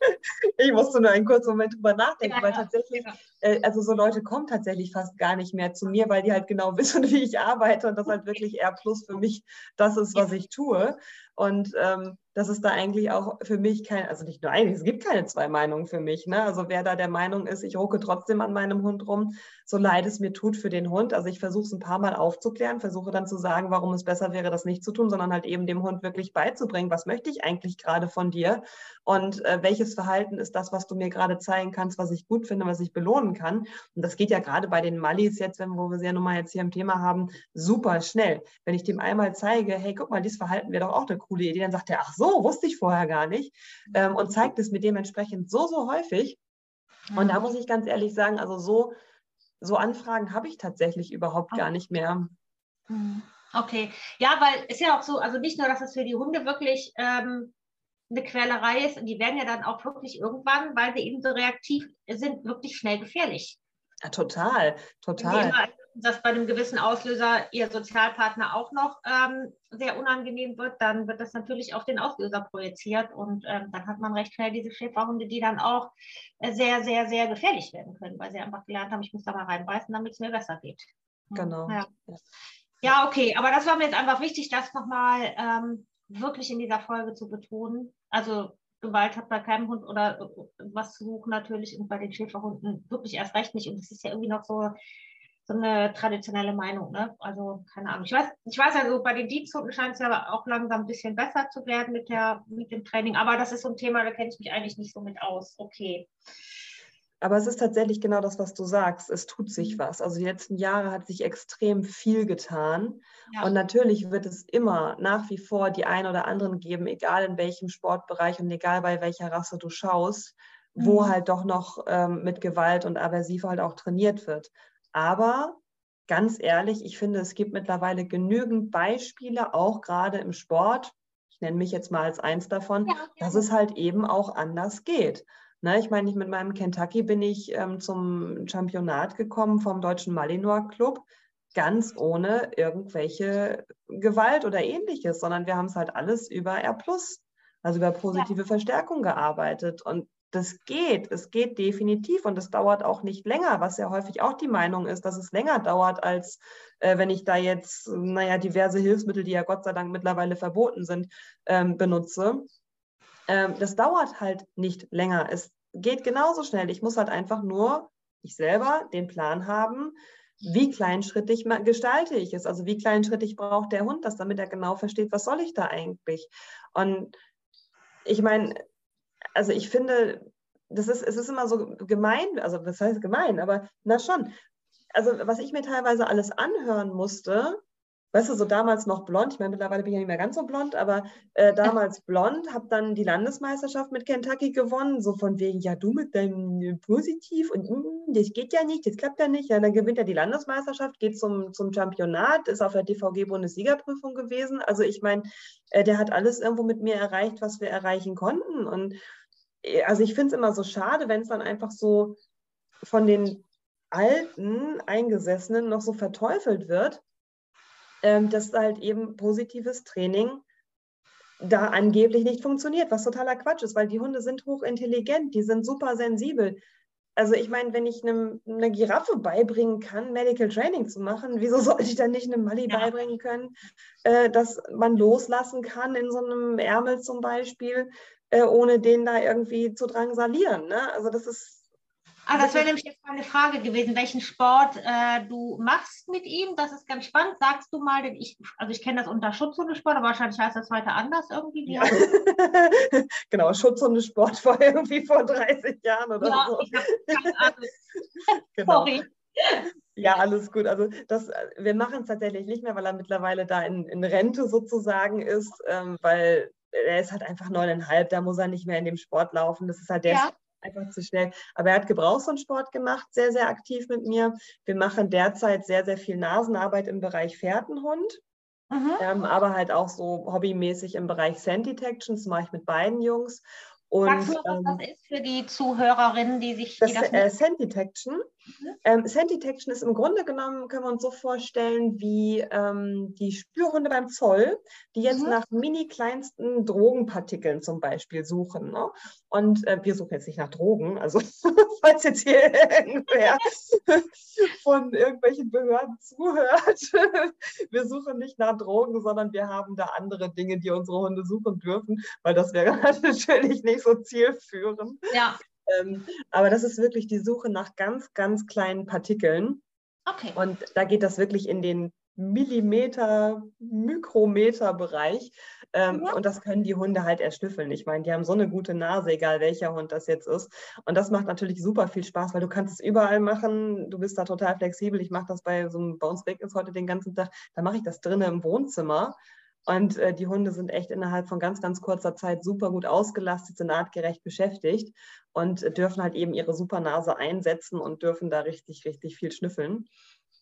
ich musste nur einen kurzen Moment drüber nachdenken, ja, weil tatsächlich. Äh, also so Leute kommen tatsächlich fast gar nicht mehr zu mir, weil die halt genau wissen, wie ich arbeite und das halt wirklich eher Plus für mich das ist, was ich tue. Und ähm, dass es da eigentlich auch für mich kein, also nicht nur eigentlich, es gibt keine zwei Meinungen für mich. Ne? Also wer da der Meinung ist, ich rucke trotzdem an meinem Hund rum, so leid es mir tut für den Hund. Also ich versuche es ein paar Mal aufzuklären, versuche dann zu sagen, warum es besser wäre, das nicht zu tun, sondern halt eben dem Hund wirklich beizubringen, was möchte ich eigentlich gerade von dir und äh, welches Verhalten ist das, was du mir gerade zeigen kannst, was ich gut finde, was ich belohnen kann. Und das geht ja gerade bei den Mallis jetzt, wenn, wo wir sie ja nun mal jetzt hier im Thema haben, super schnell. Wenn ich dem einmal zeige, hey, guck mal, dieses Verhalten wäre doch auch eine coole Idee, dann sagt er, ach so, wusste ich vorher gar nicht ähm, und zeigt es mir dementsprechend so, so häufig. Und da muss ich ganz ehrlich sagen, also so, so Anfragen habe ich tatsächlich überhaupt gar nicht mehr. Mhm. Okay, ja, weil es ja auch so, also nicht nur, dass es für die Hunde wirklich ähm, eine Quälerei ist, und die werden ja dann auch wirklich irgendwann, weil sie eben so reaktiv sind, wirklich schnell gefährlich. Ja, total, total dass bei einem gewissen Auslöser Ihr Sozialpartner auch noch ähm, sehr unangenehm wird, dann wird das natürlich auf den Auslöser projiziert und ähm, dann hat man recht schnell diese Schäferhunde, die dann auch äh, sehr, sehr, sehr gefährlich werden können, weil sie einfach gelernt haben, ich muss da mal reinbeißen, damit es mir besser geht. Genau. Ja. ja. okay, aber das war mir jetzt einfach wichtig, das nochmal ähm, wirklich in dieser Folge zu betonen. Also Gewalt hat bei keinem Hund oder was zu suchen natürlich und bei den Schäferhunden wirklich erst recht nicht. Und es ist ja irgendwie noch so so eine traditionelle Meinung. Ne? Also keine Ahnung. Ich weiß, ich weiß also, bei den Diensthunden scheint es ja auch langsam ein bisschen besser zu werden mit, der, mit dem Training. Aber das ist so ein Thema, da kenne ich mich eigentlich nicht so mit aus. Okay. Aber es ist tatsächlich genau das, was du sagst. Es tut sich mhm. was. Also die letzten Jahre hat sich extrem viel getan. Ja. Und natürlich wird es immer nach wie vor die ein oder anderen geben, egal in welchem Sportbereich und egal bei welcher Rasse du schaust, wo mhm. halt doch noch ähm, mit Gewalt und aversiv halt auch trainiert wird. Aber ganz ehrlich, ich finde, es gibt mittlerweile genügend Beispiele, auch gerade im Sport. Ich nenne mich jetzt mal als eins davon, ja, dass es halt eben auch anders geht. Ne, ich meine, ich mit meinem Kentucky bin ich ähm, zum Championat gekommen vom Deutschen Malinois Club, ganz ohne irgendwelche Gewalt oder ähnliches, sondern wir haben es halt alles über R+, also über positive ja. Verstärkung gearbeitet. Und das geht, es geht definitiv und es dauert auch nicht länger, was ja häufig auch die Meinung ist, dass es länger dauert, als äh, wenn ich da jetzt, naja, diverse Hilfsmittel, die ja Gott sei Dank mittlerweile verboten sind, ähm, benutze. Ähm, das dauert halt nicht länger. Es geht genauso schnell. Ich muss halt einfach nur, ich selber, den Plan haben, wie kleinschrittig gestalte ich es? Also wie kleinschrittig braucht der Hund das, damit er genau versteht, was soll ich da eigentlich? Und ich meine, also ich finde, das ist, es ist immer so gemein, also das heißt gemein, aber na schon. Also was ich mir teilweise alles anhören musste, weißt du, so damals noch blond, ich meine, mittlerweile bin ich ja nicht mehr ganz so blond, aber äh, damals blond, habe dann die Landesmeisterschaft mit Kentucky gewonnen, so von wegen, ja, du mit deinem Positiv und mm, das geht ja nicht, das klappt ja nicht. Ja, dann gewinnt er die Landesmeisterschaft, geht zum, zum Championat, ist auf der DVG-Bundessiegerprüfung gewesen. Also ich meine, äh, der hat alles irgendwo mit mir erreicht, was wir erreichen konnten. Und äh, also ich finde es immer so schade, wenn es dann einfach so von den alten Eingesessenen noch so verteufelt wird ähm, dass halt eben positives Training da angeblich nicht funktioniert, was totaler Quatsch ist, weil die Hunde sind hochintelligent, die sind super sensibel. Also ich meine, wenn ich einem, eine Giraffe beibringen kann, Medical Training zu machen, wieso sollte ich dann nicht einem Mali ja. beibringen können, äh, dass man loslassen kann in so einem Ärmel zum Beispiel, äh, ohne den da irgendwie zu drangsalieren. Ne? Also das ist Ah, das wäre nämlich jetzt meine Frage gewesen, welchen Sport äh, du machst mit ihm. Das ist ganz spannend. Sagst du mal, denn ich, also ich kenne das unter Schutzhundesport, aber wahrscheinlich heißt das heute anders irgendwie. Ja. genau, Schutzhundesport war irgendwie vor 30 Jahren oder ja, so. Ich genau. Sorry. Ja, alles gut. Also das, wir machen es tatsächlich nicht mehr, weil er mittlerweile da in, in Rente sozusagen ist, ähm, weil er ist halt einfach neuneinhalb, da muss er nicht mehr in dem Sport laufen. Das ist halt der ja einfach zu schnell. Aber er hat Gebrauchshundsport gemacht, sehr, sehr aktiv mit mir. Wir machen derzeit sehr, sehr viel Nasenarbeit im Bereich Fährtenhund. Mhm. Ähm, aber halt auch so hobbymäßig im Bereich Scent Detection, das mache ich mit beiden Jungs. Und, Sagst du, was ähm, das ist für die Zuhörerinnen, die sich. Das, die das äh, Scent Detection. Ähm, Scent Detection ist im Grunde genommen, können wir uns so vorstellen, wie ähm, die Spürhunde beim Zoll, die jetzt mhm. nach mini kleinsten Drogenpartikeln zum Beispiel suchen. Ne? Und äh, wir suchen jetzt nicht nach Drogen, also falls jetzt hier irgendwer von irgendwelchen Behörden zuhört, wir suchen nicht nach Drogen, sondern wir haben da andere Dinge, die unsere Hunde suchen dürfen, weil das wäre natürlich nicht so zielführend. Ja. Ähm, aber das ist wirklich die Suche nach ganz, ganz kleinen Partikeln. Okay. Und da geht das wirklich in den Millimeter, Mikrometer-Bereich. Ähm, ja. Und das können die Hunde halt erschnüffeln. Ich meine, die haben so eine gute Nase, egal welcher Hund das jetzt ist. Und das macht natürlich super viel Spaß, weil du kannst es überall machen. Du bist da total flexibel. Ich mache das bei so einem, bei uns regnet es heute den ganzen Tag. Da mache ich das drinnen im Wohnzimmer. Und äh, die Hunde sind echt innerhalb von ganz, ganz kurzer Zeit super gut ausgelastet, sind artgerecht beschäftigt und äh, dürfen halt eben ihre Supernase einsetzen und dürfen da richtig, richtig viel schnüffeln.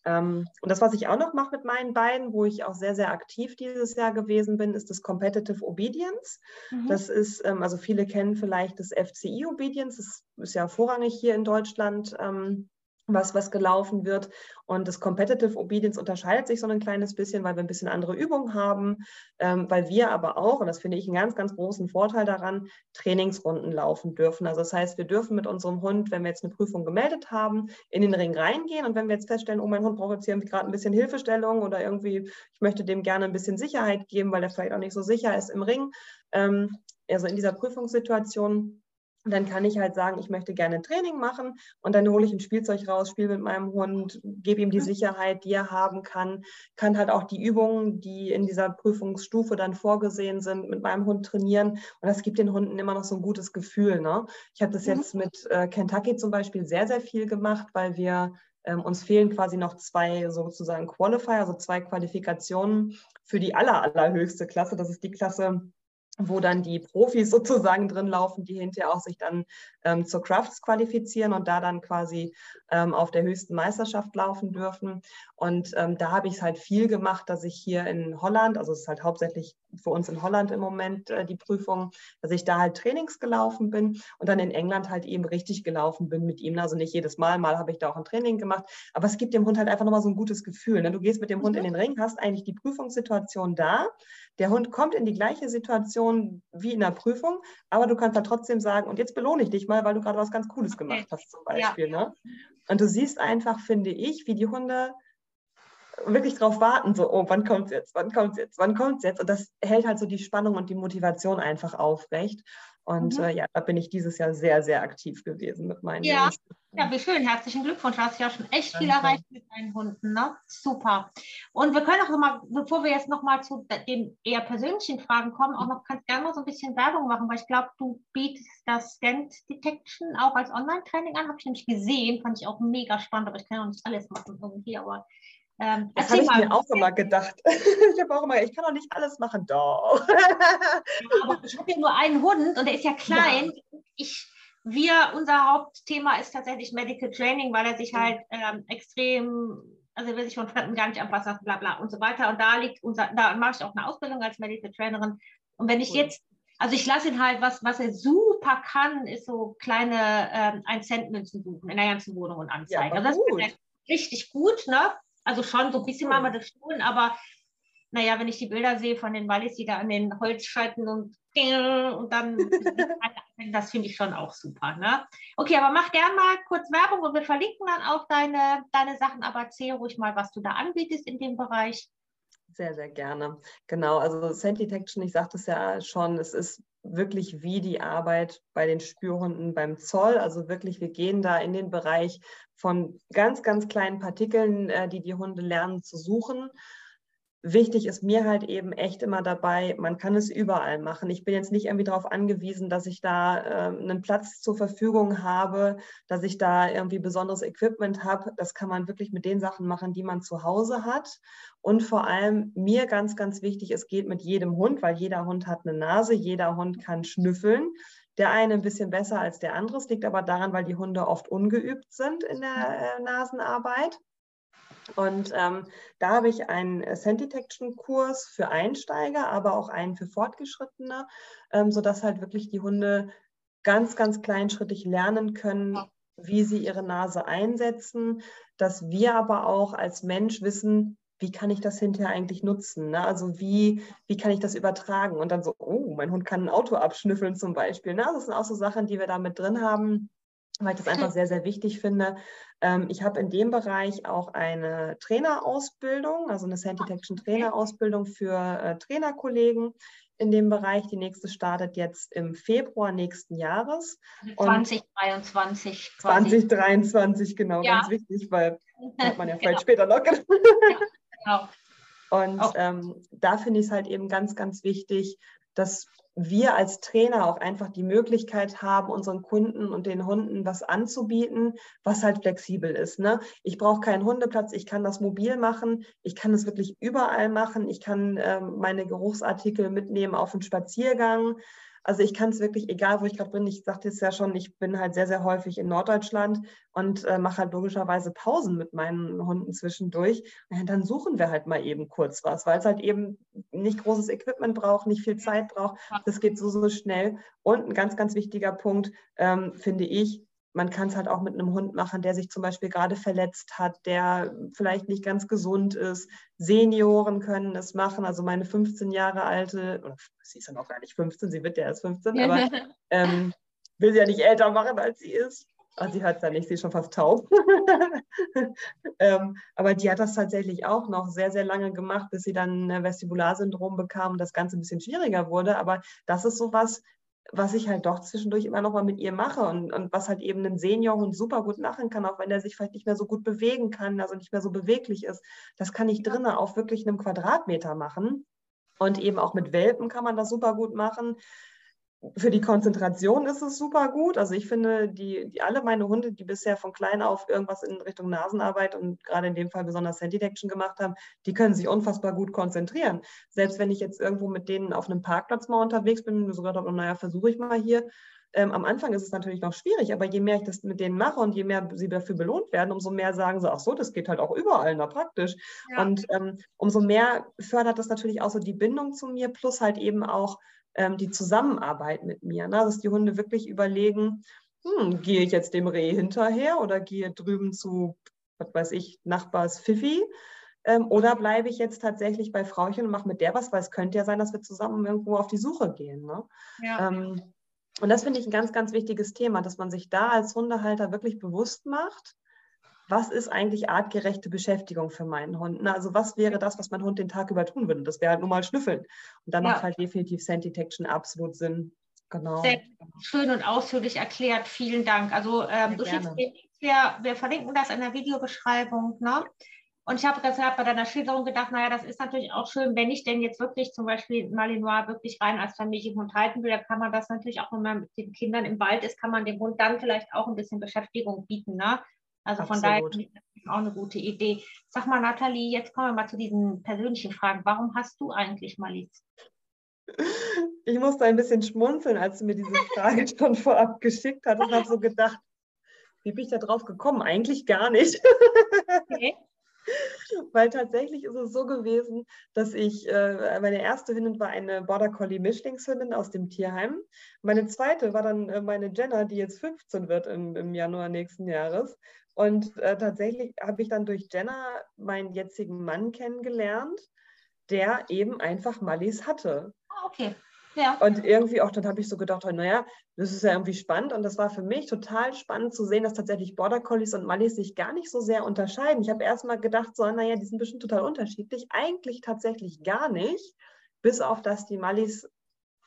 Ähm, und das, was ich auch noch mache mit meinen beiden, wo ich auch sehr, sehr aktiv dieses Jahr gewesen bin, ist das Competitive Obedience. Mhm. Das ist, ähm, also viele kennen vielleicht das FCI Obedience, das ist ja vorrangig hier in Deutschland. Ähm, was, was gelaufen wird. Und das Competitive Obedience unterscheidet sich so ein kleines bisschen, weil wir ein bisschen andere Übungen haben, ähm, weil wir aber auch, und das finde ich einen ganz, ganz großen Vorteil daran, Trainingsrunden laufen dürfen. Also das heißt, wir dürfen mit unserem Hund, wenn wir jetzt eine Prüfung gemeldet haben, in den Ring reingehen und wenn wir jetzt feststellen, oh, mein Hund braucht jetzt hier gerade ein bisschen Hilfestellung oder irgendwie, ich möchte dem gerne ein bisschen Sicherheit geben, weil er vielleicht auch nicht so sicher ist im Ring, ähm, also in dieser Prüfungssituation, und dann kann ich halt sagen, ich möchte gerne Training machen und dann hole ich ein Spielzeug raus, spiele mit meinem Hund, gebe ihm die mhm. Sicherheit, die er haben kann, kann halt auch die Übungen, die in dieser Prüfungsstufe dann vorgesehen sind, mit meinem Hund trainieren. Und das gibt den Hunden immer noch so ein gutes Gefühl. Ne? Ich habe das mhm. jetzt mit äh, Kentucky zum Beispiel sehr, sehr viel gemacht, weil wir ähm, uns fehlen quasi noch zwei sozusagen Qualifier, also zwei Qualifikationen für die aller, allerhöchste Klasse. Das ist die Klasse wo dann die Profis sozusagen drin laufen, die hinterher auch sich dann ähm, zur Crafts qualifizieren und da dann quasi ähm, auf der höchsten Meisterschaft laufen dürfen. Und ähm, da habe ich es halt viel gemacht, dass ich hier in Holland, also es ist halt hauptsächlich für uns in Holland im Moment äh, die Prüfung, dass ich da halt Trainings gelaufen bin und dann in England halt eben richtig gelaufen bin mit ihm. Also nicht jedes Mal, mal habe ich da auch ein Training gemacht, aber es gibt dem Hund halt einfach nochmal so ein gutes Gefühl. Ne? Du gehst mit dem Hund in mhm. den Ring, hast eigentlich die Prüfungssituation da, der Hund kommt in die gleiche Situation wie in der Prüfung, aber du kannst da trotzdem sagen, und jetzt belohne ich dich mal, weil du gerade was ganz Cooles gemacht hast zum Beispiel. Ja. Ne? Und du siehst einfach, finde ich, wie die Hunde wirklich drauf warten, so, oh, wann kommt es jetzt, wann kommt es jetzt, wann kommt es jetzt? Und das hält halt so die Spannung und die Motivation einfach aufrecht. Und mhm. äh, ja, da bin ich dieses Jahr sehr, sehr aktiv gewesen mit meinen Ja, ja wie schön. Herzlichen Glückwunsch. Du hast ja schon echt viel Danke. erreicht mit deinen Hunden. Ne? Super. Und wir können auch nochmal, bevor wir jetzt nochmal zu den eher persönlichen Fragen kommen, auch noch ganz gerne mal so ein bisschen Werbung machen, weil ich glaube, du bietest das Scant Detection auch als Online-Training an. Habe ich nämlich gesehen, fand ich auch mega spannend, aber ich kann auch nicht alles machen irgendwie. Aber ähm, das habe ich mal. mir auch immer gedacht. ich habe auch immer, ich kann doch nicht alles machen. Doch. aber ich habe ja nur einen Hund und der ist ja klein. Ja. Ich, wir, unser Hauptthema ist tatsächlich Medical Training, weil er sich halt ähm, extrem, also er will sich von Fremden gar nicht anpassen, bla bla und so weiter. Und da liegt unser, da mache ich auch eine Ausbildung als Medical Trainerin. Und wenn ich cool. jetzt, also ich lasse ihn halt, was, was er super kann, ist so kleine ähm, 1 Cent Münzen suchen in der ganzen Wohnung und anzeigen. Ja, also das ist richtig gut, ne? Also schon so ein bisschen machen wir das schon, aber naja, wenn ich die Bilder sehe von den Wallis, die da an den Holzscheiten und, und dann, das finde ich schon auch super. Ne? Okay, aber mach gerne mal kurz Werbung und wir verlinken dann auch deine, deine Sachen, aber erzähl ruhig mal, was du da anbietest in dem Bereich. Sehr, sehr gerne. Genau, also Scent Detection, ich sagte es ja schon, es ist wirklich wie die Arbeit bei den Spürhunden beim Zoll. Also wirklich, wir gehen da in den Bereich von ganz, ganz kleinen Partikeln, äh, die die Hunde lernen zu suchen wichtig ist mir halt eben echt immer dabei, man kann es überall machen. Ich bin jetzt nicht irgendwie darauf angewiesen, dass ich da äh, einen Platz zur Verfügung habe, dass ich da irgendwie besonderes Equipment habe. Das kann man wirklich mit den Sachen machen, die man zu Hause hat. Und vor allem mir ganz, ganz wichtig, es geht mit jedem Hund, weil jeder Hund hat eine Nase, jeder Hund kann schnüffeln. Der eine ein bisschen besser als der andere. Es liegt aber daran, weil die Hunde oft ungeübt sind in der äh, Nasenarbeit. Und ähm, da habe ich einen Scent Detection Kurs für Einsteiger, aber auch einen für Fortgeschrittene, ähm, sodass halt wirklich die Hunde ganz, ganz kleinschrittig lernen können, wie sie ihre Nase einsetzen, dass wir aber auch als Mensch wissen, wie kann ich das hinterher eigentlich nutzen? Ne? Also wie, wie kann ich das übertragen? Und dann so, oh, mein Hund kann ein Auto abschnüffeln zum Beispiel. Ne? Das sind auch so Sachen, die wir da mit drin haben, weil ich das einfach sehr, sehr wichtig finde. Ähm, ich habe in dem Bereich auch eine Trainerausbildung, also eine Sand Detection Trainerausbildung für äh, Trainerkollegen in dem Bereich. Die nächste startet jetzt im Februar nächsten Jahres. 2023. 2023, genau, ja. ganz wichtig, weil hat man ja genau. vielleicht später noch. ja, genau. Und oh. ähm, da finde ich es halt eben ganz, ganz wichtig, dass wir als Trainer auch einfach die Möglichkeit haben, unseren Kunden und den Hunden was anzubieten, was halt flexibel ist. Ne? Ich brauche keinen Hundeplatz, ich kann das mobil machen, ich kann es wirklich überall machen, ich kann ähm, meine Geruchsartikel mitnehmen auf einen Spaziergang. Also ich kann es wirklich, egal wo ich gerade bin, ich sagte es ja schon, ich bin halt sehr, sehr häufig in Norddeutschland und äh, mache halt logischerweise Pausen mit meinen Hunden zwischendurch. Und dann suchen wir halt mal eben kurz was, weil es halt eben nicht großes Equipment braucht, nicht viel Zeit braucht. Das geht so, so schnell. Und ein ganz, ganz wichtiger Punkt, ähm, finde ich, man kann es halt auch mit einem Hund machen, der sich zum Beispiel gerade verletzt hat, der vielleicht nicht ganz gesund ist. Senioren können es machen. Also meine 15 Jahre alte, sie ist ja noch gar nicht 15, sie wird ja erst 15, aber ähm, will sie ja nicht älter machen, als sie ist. Oh, sie hört es ja nicht, sie ist schon fast taub. ähm, aber die hat das tatsächlich auch noch sehr, sehr lange gemacht, bis sie dann ein Vestibularsyndrom bekam und das Ganze ein bisschen schwieriger wurde. Aber das ist sowas, was ich halt doch zwischendurch immer noch mal mit ihr mache und, und was halt eben ein Seniorhund super gut machen kann, auch wenn er sich vielleicht nicht mehr so gut bewegen kann, also nicht mehr so beweglich ist. Das kann ich drinnen auf wirklich einem Quadratmeter machen. Und eben auch mit Welpen kann man das super gut machen für die Konzentration ist es super gut. Also ich finde, die, die alle meine Hunde, die bisher von klein auf irgendwas in Richtung Nasenarbeit und gerade in dem Fall besonders Scent Detection gemacht haben, die können sich unfassbar gut konzentrieren. Selbst wenn ich jetzt irgendwo mit denen auf einem Parkplatz mal unterwegs bin, sogar dachte, naja, versuche ich mal hier. Ähm, am Anfang ist es natürlich noch schwierig, aber je mehr ich das mit denen mache und je mehr sie dafür belohnt werden, umso mehr sagen sie, ach so, das geht halt auch überall, na praktisch. Ja. Und ähm, umso mehr fördert das natürlich auch so die Bindung zu mir, plus halt eben auch ähm, die Zusammenarbeit mit mir. Ne? Dass die Hunde wirklich überlegen, hm, gehe ich jetzt dem Reh hinterher oder gehe drüben zu, was weiß ich, Nachbars Fifi? Ähm, oder bleibe ich jetzt tatsächlich bei Frauchen und mache mit der was, weil es könnte ja sein, dass wir zusammen irgendwo auf die Suche gehen. Ne? Ja. Ähm, und das finde ich ein ganz, ganz wichtiges Thema, dass man sich da als Hundehalter wirklich bewusst macht, was ist eigentlich artgerechte Beschäftigung für meinen Hund? Also was wäre das, was mein Hund den Tag über tun würde? Das wäre halt nur mal schnüffeln. Und da ja. macht halt definitiv Scent Detection absolut Sinn. Genau. Sehr schön und ausführlich erklärt. Vielen Dank. Also ähm, du schickst wir, wir verlinken das in der Videobeschreibung. Ne? Und ich habe deshalb bei deiner Schilderung gedacht, naja, das ist natürlich auch schön, wenn ich denn jetzt wirklich zum Beispiel Malinois wirklich rein als Familienhund halten will, dann kann man das natürlich auch, wenn man mit den Kindern im Wald ist, kann man dem Hund dann vielleicht auch ein bisschen Beschäftigung bieten. Ne? Also Absolut. von daher ist das auch eine gute Idee. Sag mal, Nathalie, jetzt kommen wir mal zu diesen persönlichen Fragen. Warum hast du eigentlich Malis? Ich musste ein bisschen schmunzeln, als du mir diese Frage schon vorab geschickt hast und habe so gedacht, wie bin ich da drauf gekommen? Eigentlich gar nicht. Okay. Weil tatsächlich ist es so gewesen, dass ich, äh, meine erste Hündin war eine Border Collie Mischlingshündin aus dem Tierheim. Meine zweite war dann äh, meine Jenna, die jetzt 15 wird im, im Januar nächsten Jahres. Und äh, tatsächlich habe ich dann durch Jenna meinen jetzigen Mann kennengelernt, der eben einfach Mallis hatte. Ah, okay. Ja. Und irgendwie auch, dann habe ich so gedacht, naja, das ist ja irgendwie spannend. Und das war für mich total spannend zu sehen, dass tatsächlich Border Collies und Mallis sich gar nicht so sehr unterscheiden. Ich habe erstmal gedacht, so, naja, die sind bestimmt total unterschiedlich. Eigentlich tatsächlich gar nicht, bis auf dass die Mallis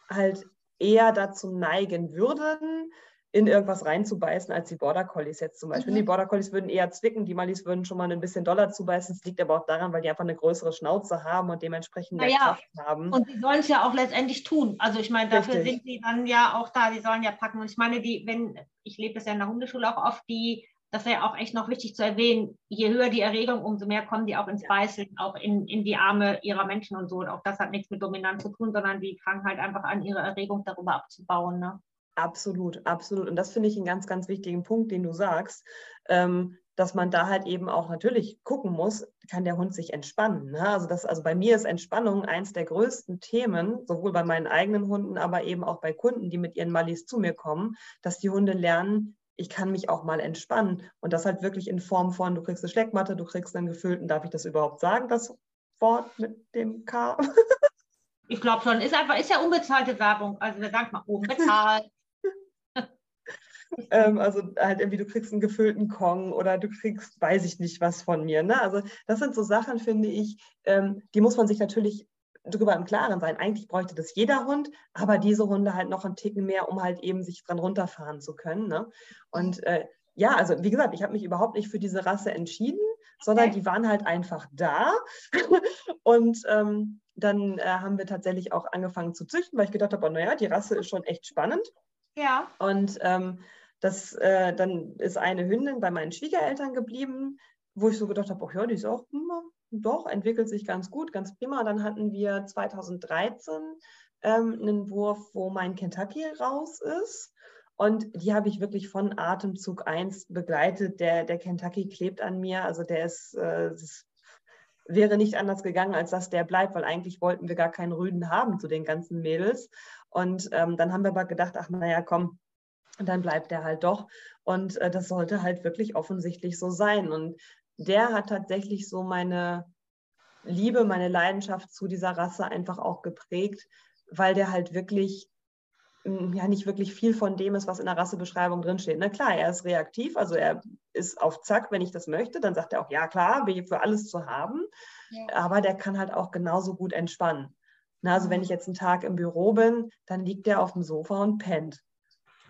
halt eher dazu neigen würden, in irgendwas reinzubeißen als die Border Collies jetzt zum Beispiel. Mhm. Die Border Collies würden eher zwicken, die Mallis würden schon mal ein bisschen doller zubeißen. Das liegt aber auch daran, weil die einfach eine größere Schnauze haben und dementsprechend mehr ja, Kraft haben. Und die sollen es ja auch letztendlich tun. Also ich meine, dafür Richtig. sind sie dann ja auch da, die sollen ja packen. Und ich meine, die, wenn, ich lebe das ja in der Hundeschule auch oft, die, das wäre auch echt noch wichtig zu erwähnen, je höher die Erregung, umso mehr kommen die auch ins Beißeln, auch in, in die Arme ihrer Menschen und so. Und auch das hat nichts mit Dominanz zu tun, sondern die fangen halt einfach an, ihre Erregung darüber abzubauen. Ne? Absolut, absolut. Und das finde ich einen ganz, ganz wichtigen Punkt, den du sagst, ähm, dass man da halt eben auch natürlich gucken muss, kann der Hund sich entspannen. Ne? Also, das, also bei mir ist Entspannung eins der größten Themen, sowohl bei meinen eigenen Hunden, aber eben auch bei Kunden, die mit ihren Mallis zu mir kommen, dass die Hunde lernen, ich kann mich auch mal entspannen. Und das halt wirklich in Form von, du kriegst eine Schleckmatte, du kriegst einen gefüllten, darf ich das überhaupt sagen, das Wort mit dem K? Ich glaube schon, ist einfach, ist ja unbezahlte Werbung. Also wir sagen mal unbezahlt ähm, also halt irgendwie, du kriegst einen gefüllten Kong oder du kriegst, weiß ich nicht, was von mir. Ne? Also das sind so Sachen, finde ich, ähm, die muss man sich natürlich darüber im Klaren sein. Eigentlich bräuchte das jeder Hund, aber diese Hunde halt noch einen Ticken mehr, um halt eben sich dran runterfahren zu können. Ne? Und äh, ja, also wie gesagt, ich habe mich überhaupt nicht für diese Rasse entschieden, sondern die waren halt einfach da. und ähm, dann äh, haben wir tatsächlich auch angefangen zu züchten, weil ich gedacht habe, naja, die Rasse ist schon echt spannend. Ja. Und ähm, das, äh, dann ist eine Hündin bei meinen Schwiegereltern geblieben, wo ich so gedacht habe, ach ja, die ist auch, hm, doch, entwickelt sich ganz gut, ganz prima. Dann hatten wir 2013 ähm, einen Wurf, wo mein Kentucky raus ist. Und die habe ich wirklich von Atemzug 1 begleitet. Der, der Kentucky klebt an mir. Also der ist, äh, ist, wäre nicht anders gegangen, als dass der bleibt, weil eigentlich wollten wir gar keinen Rüden haben zu den ganzen Mädels. Und ähm, dann haben wir aber gedacht, ach naja, komm, dann bleibt er halt doch. Und äh, das sollte halt wirklich offensichtlich so sein. Und der hat tatsächlich so meine Liebe, meine Leidenschaft zu dieser Rasse einfach auch geprägt, weil der halt wirklich hm, ja nicht wirklich viel von dem ist, was in der Rassebeschreibung drinsteht. Na klar, er ist reaktiv, also er ist auf Zack, wenn ich das möchte, dann sagt er auch, ja klar, bin ich für alles zu haben, ja. aber der kann halt auch genauso gut entspannen. Na, also wenn ich jetzt einen Tag im Büro bin, dann liegt er auf dem Sofa und pennt.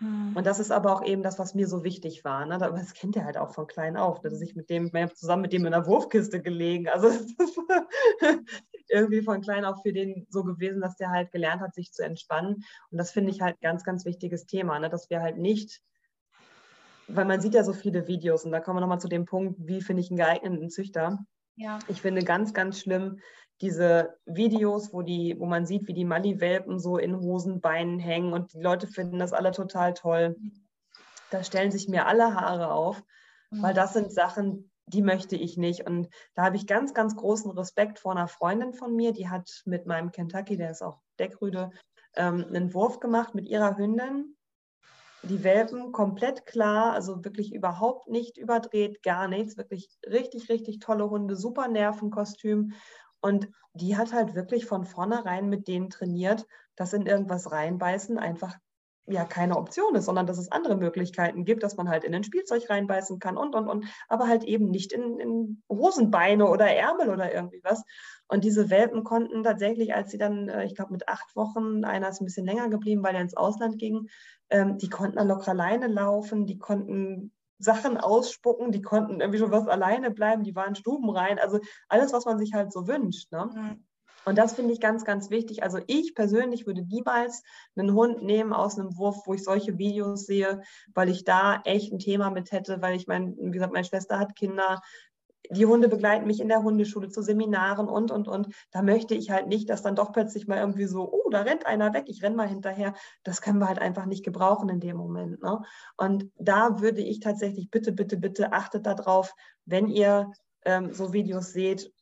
Mhm. Und das ist aber auch eben das, was mir so wichtig war. Ne? Das kennt er halt auch von klein auf, dass ich mit dem, zusammen mit dem in der Wurfkiste gelegen. Also irgendwie von klein auf für den so gewesen, dass der halt gelernt hat, sich zu entspannen. Und das finde ich halt ein ganz, ganz wichtiges Thema, ne? dass wir halt nicht, weil man sieht ja so viele Videos und da kommen wir nochmal zu dem Punkt, wie finde ich einen geeigneten Züchter. Ja. Ich finde ganz, ganz schlimm, diese Videos, wo, die, wo man sieht, wie die Mali-Welpen so in Hosenbeinen hängen und die Leute finden das alle total toll. Da stellen sich mir alle Haare auf, weil das sind Sachen, die möchte ich nicht. Und da habe ich ganz, ganz großen Respekt vor einer Freundin von mir, die hat mit meinem Kentucky, der ist auch Deckrüde, ähm, einen Wurf gemacht mit ihrer Hündin. Die Welpen komplett klar, also wirklich überhaupt nicht überdreht, gar nichts. Wirklich richtig, richtig tolle Hunde, super Nervenkostüm. Und die hat halt wirklich von vornherein mit denen trainiert, dass in irgendwas reinbeißen einfach ja keine Option ist, sondern dass es andere Möglichkeiten gibt, dass man halt in ein Spielzeug reinbeißen kann und, und, und, aber halt eben nicht in, in Hosenbeine oder Ärmel oder irgendwie was. Und diese Welpen konnten tatsächlich, als sie dann, äh, ich glaube mit acht Wochen, einer ist ein bisschen länger geblieben, weil er ins Ausland ging, ähm, die konnten dann locker alleine laufen, die konnten Sachen ausspucken, die konnten irgendwie schon was alleine bleiben, die waren stubenrein, also alles, was man sich halt so wünscht. Ne? Mhm. Und das finde ich ganz, ganz wichtig. Also ich persönlich würde niemals einen Hund nehmen aus einem Wurf, wo ich solche Videos sehe, weil ich da echt ein Thema mit hätte, weil ich meine, wie gesagt, meine Schwester hat Kinder, die Hunde begleiten mich in der Hundeschule zu Seminaren und, und, und. Da möchte ich halt nicht, dass dann doch plötzlich mal irgendwie so, oh, da rennt einer weg, ich renne mal hinterher. Das können wir halt einfach nicht gebrauchen in dem Moment. Ne? Und da würde ich tatsächlich, bitte, bitte, bitte achtet darauf, wenn ihr ähm, so Videos seht,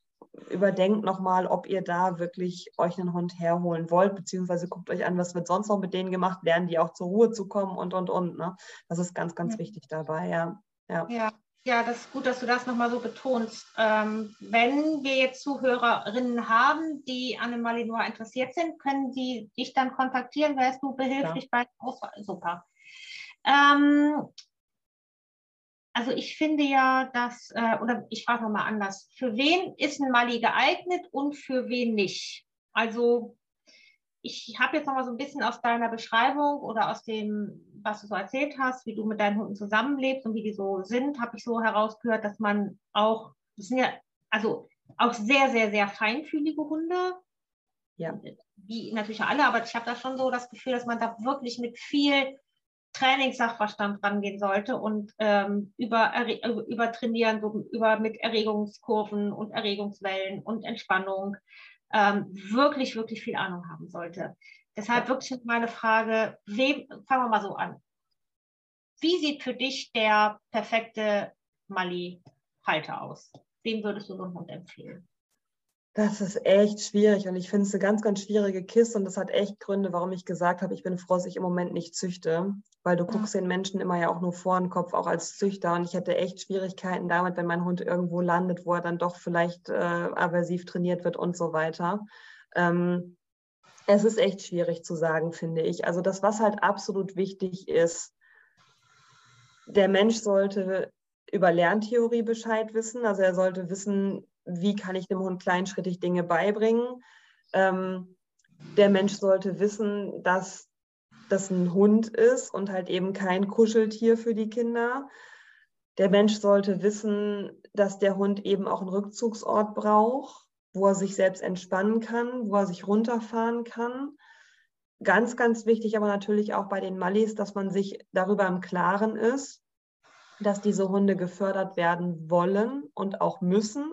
überdenkt nochmal, ob ihr da wirklich euch einen Hund herholen wollt, beziehungsweise guckt euch an, was wird sonst noch mit denen gemacht, lernen die auch zur Ruhe zu kommen und, und, und. Ne? Das ist ganz, ganz ja. wichtig dabei, ja. ja. Ja, ja, das ist gut, dass du das nochmal so betonst. Ähm, wenn wir jetzt Zuhörerinnen haben, die an dem Malinois interessiert sind, können sie dich dann kontaktieren, wärst du behilflich ja. bei Auswahl. Super. Ähm, also ich finde ja, dass, äh, oder ich frage nochmal anders, für wen ist ein Mali geeignet und für wen nicht? Also ich habe jetzt nochmal so ein bisschen aus deiner Beschreibung oder aus dem, was du so erzählt hast, wie du mit deinen Hunden zusammenlebst und wie die so sind, habe ich so herausgehört, dass man auch, das sind ja also auch sehr, sehr, sehr feinfühlige Hunde. Ja. Wie natürlich alle, aber ich habe da schon so das Gefühl, dass man da wirklich mit viel Trainingssachverstand rangehen sollte und ähm, über, über Trainieren, so über mit Erregungskurven und Erregungswellen und Entspannung ähm, wirklich, wirklich viel Ahnung haben sollte. Deshalb wirklich meine Frage, wem, fangen wir mal so an. Wie sieht für dich der perfekte Mali-Halter aus? Wem würdest du so einen Hund empfehlen? Das ist echt schwierig und ich finde es eine ganz, ganz schwierige Kiste und das hat echt Gründe, warum ich gesagt habe, ich bin froh, dass ich im Moment nicht züchte, weil du guckst den Menschen immer ja auch nur vor den Kopf, auch als Züchter und ich hätte echt Schwierigkeiten damit, wenn mein Hund irgendwo landet, wo er dann doch vielleicht äh, aversiv trainiert wird und so weiter. Ähm, es ist echt schwierig zu sagen, finde ich. Also das, was halt absolut wichtig ist, der Mensch sollte über Lerntheorie Bescheid wissen. Also er sollte wissen, wie kann ich dem Hund kleinschrittig Dinge beibringen. Ähm, der Mensch sollte wissen, dass das ein Hund ist und halt eben kein Kuscheltier für die Kinder. Der Mensch sollte wissen, dass der Hund eben auch einen Rückzugsort braucht, wo er sich selbst entspannen kann, wo er sich runterfahren kann. Ganz, ganz wichtig aber natürlich auch bei den Mallis, dass man sich darüber im Klaren ist, dass diese Hunde gefördert werden wollen und auch müssen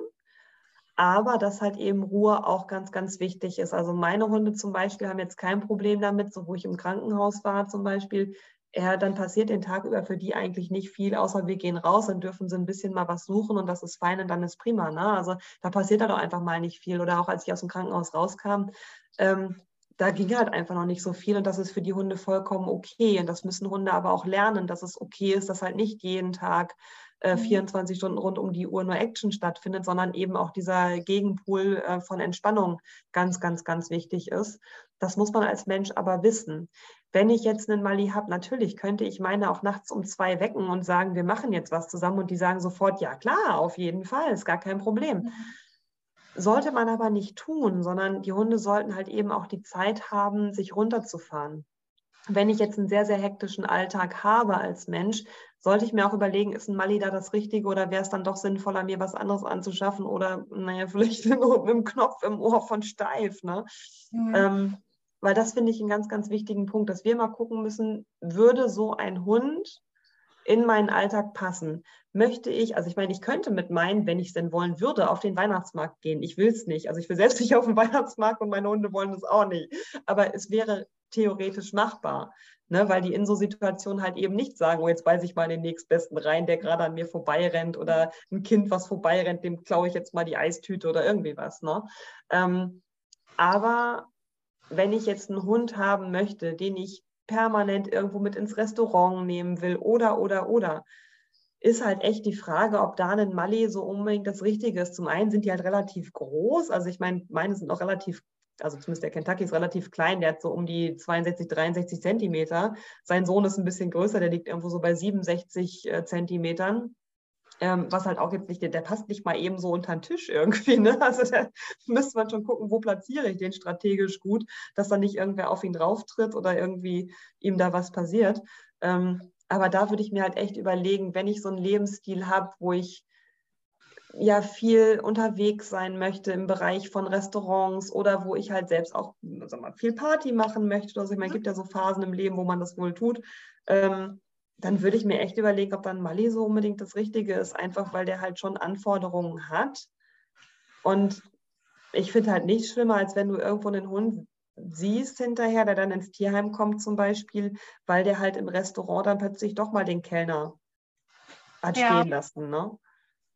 aber dass halt eben Ruhe auch ganz, ganz wichtig ist. Also meine Hunde zum Beispiel haben jetzt kein Problem damit, so wo ich im Krankenhaus war zum Beispiel, ja, dann passiert den Tag über für die eigentlich nicht viel, außer wir gehen raus, dann dürfen sie ein bisschen mal was suchen und das ist fein und dann ist prima. Ne? Also da passiert halt auch einfach mal nicht viel. Oder auch als ich aus dem Krankenhaus rauskam, ähm, da ging halt einfach noch nicht so viel und das ist für die Hunde vollkommen okay. Und das müssen Hunde aber auch lernen, dass es okay ist, dass halt nicht jeden Tag äh, 24 mhm. Stunden rund um die Uhr nur Action stattfindet, sondern eben auch dieser Gegenpool äh, von Entspannung ganz, ganz, ganz wichtig ist. Das muss man als Mensch aber wissen. Wenn ich jetzt einen Mali habe, natürlich könnte ich meine auch nachts um zwei wecken und sagen, wir machen jetzt was zusammen und die sagen sofort, ja klar, auf jeden Fall, ist gar kein Problem. Mhm. Sollte man aber nicht tun, sondern die Hunde sollten halt eben auch die Zeit haben, sich runterzufahren wenn ich jetzt einen sehr, sehr hektischen Alltag habe als Mensch, sollte ich mir auch überlegen, ist ein Mali da das Richtige oder wäre es dann doch sinnvoller, mir was anderes anzuschaffen oder, naja, vielleicht mit einem Knopf im Ohr von steif. Ne? Mhm. Ähm, weil das finde ich einen ganz, ganz wichtigen Punkt, dass wir mal gucken müssen, würde so ein Hund in meinen Alltag passen? Möchte ich, also ich meine, ich könnte mit meinen, wenn ich es denn wollen würde, auf den Weihnachtsmarkt gehen. Ich will es nicht. Also ich will selbst nicht auf den Weihnachtsmarkt und meine Hunde wollen es auch nicht. Aber es wäre theoretisch machbar. Ne, weil die in so Situationen halt eben nicht sagen, oh, jetzt beiße ich mal in den nächstbesten rein, der gerade an mir vorbeirennt oder ein Kind, was vorbeirennt, dem klaue ich jetzt mal die Eistüte oder irgendwie was. Ne? Ähm, aber wenn ich jetzt einen Hund haben möchte, den ich permanent irgendwo mit ins Restaurant nehmen will oder, oder, oder, ist halt echt die Frage, ob da ein Mali so unbedingt das Richtige ist. Zum einen sind die halt relativ groß, also ich meine, meine sind auch relativ also zumindest der Kentucky ist relativ klein, der hat so um die 62, 63 Zentimeter. Sein Sohn ist ein bisschen größer, der liegt irgendwo so bei 67 äh, Zentimetern. Ähm, was halt auch jetzt nicht, der passt nicht mal eben so unter den Tisch irgendwie. Ne? Also da müsste man schon gucken, wo platziere ich den strategisch gut, dass da nicht irgendwer auf ihn drauftritt oder irgendwie ihm da was passiert. Ähm, aber da würde ich mir halt echt überlegen, wenn ich so einen Lebensstil habe, wo ich ja viel unterwegs sein möchte im Bereich von Restaurants oder wo ich halt selbst auch sag mal, viel Party machen möchte. Also ich meine, es gibt ja so Phasen im Leben, wo man das wohl tut. Ähm, dann würde ich mir echt überlegen, ob dann Mali so unbedingt das Richtige ist, einfach weil der halt schon Anforderungen hat. Und ich finde halt nichts schlimmer, als wenn du irgendwo einen Hund siehst hinterher, der dann ins Tierheim kommt zum Beispiel, weil der halt im Restaurant dann plötzlich doch mal den Kellner hat ja. stehen lassen. Ne?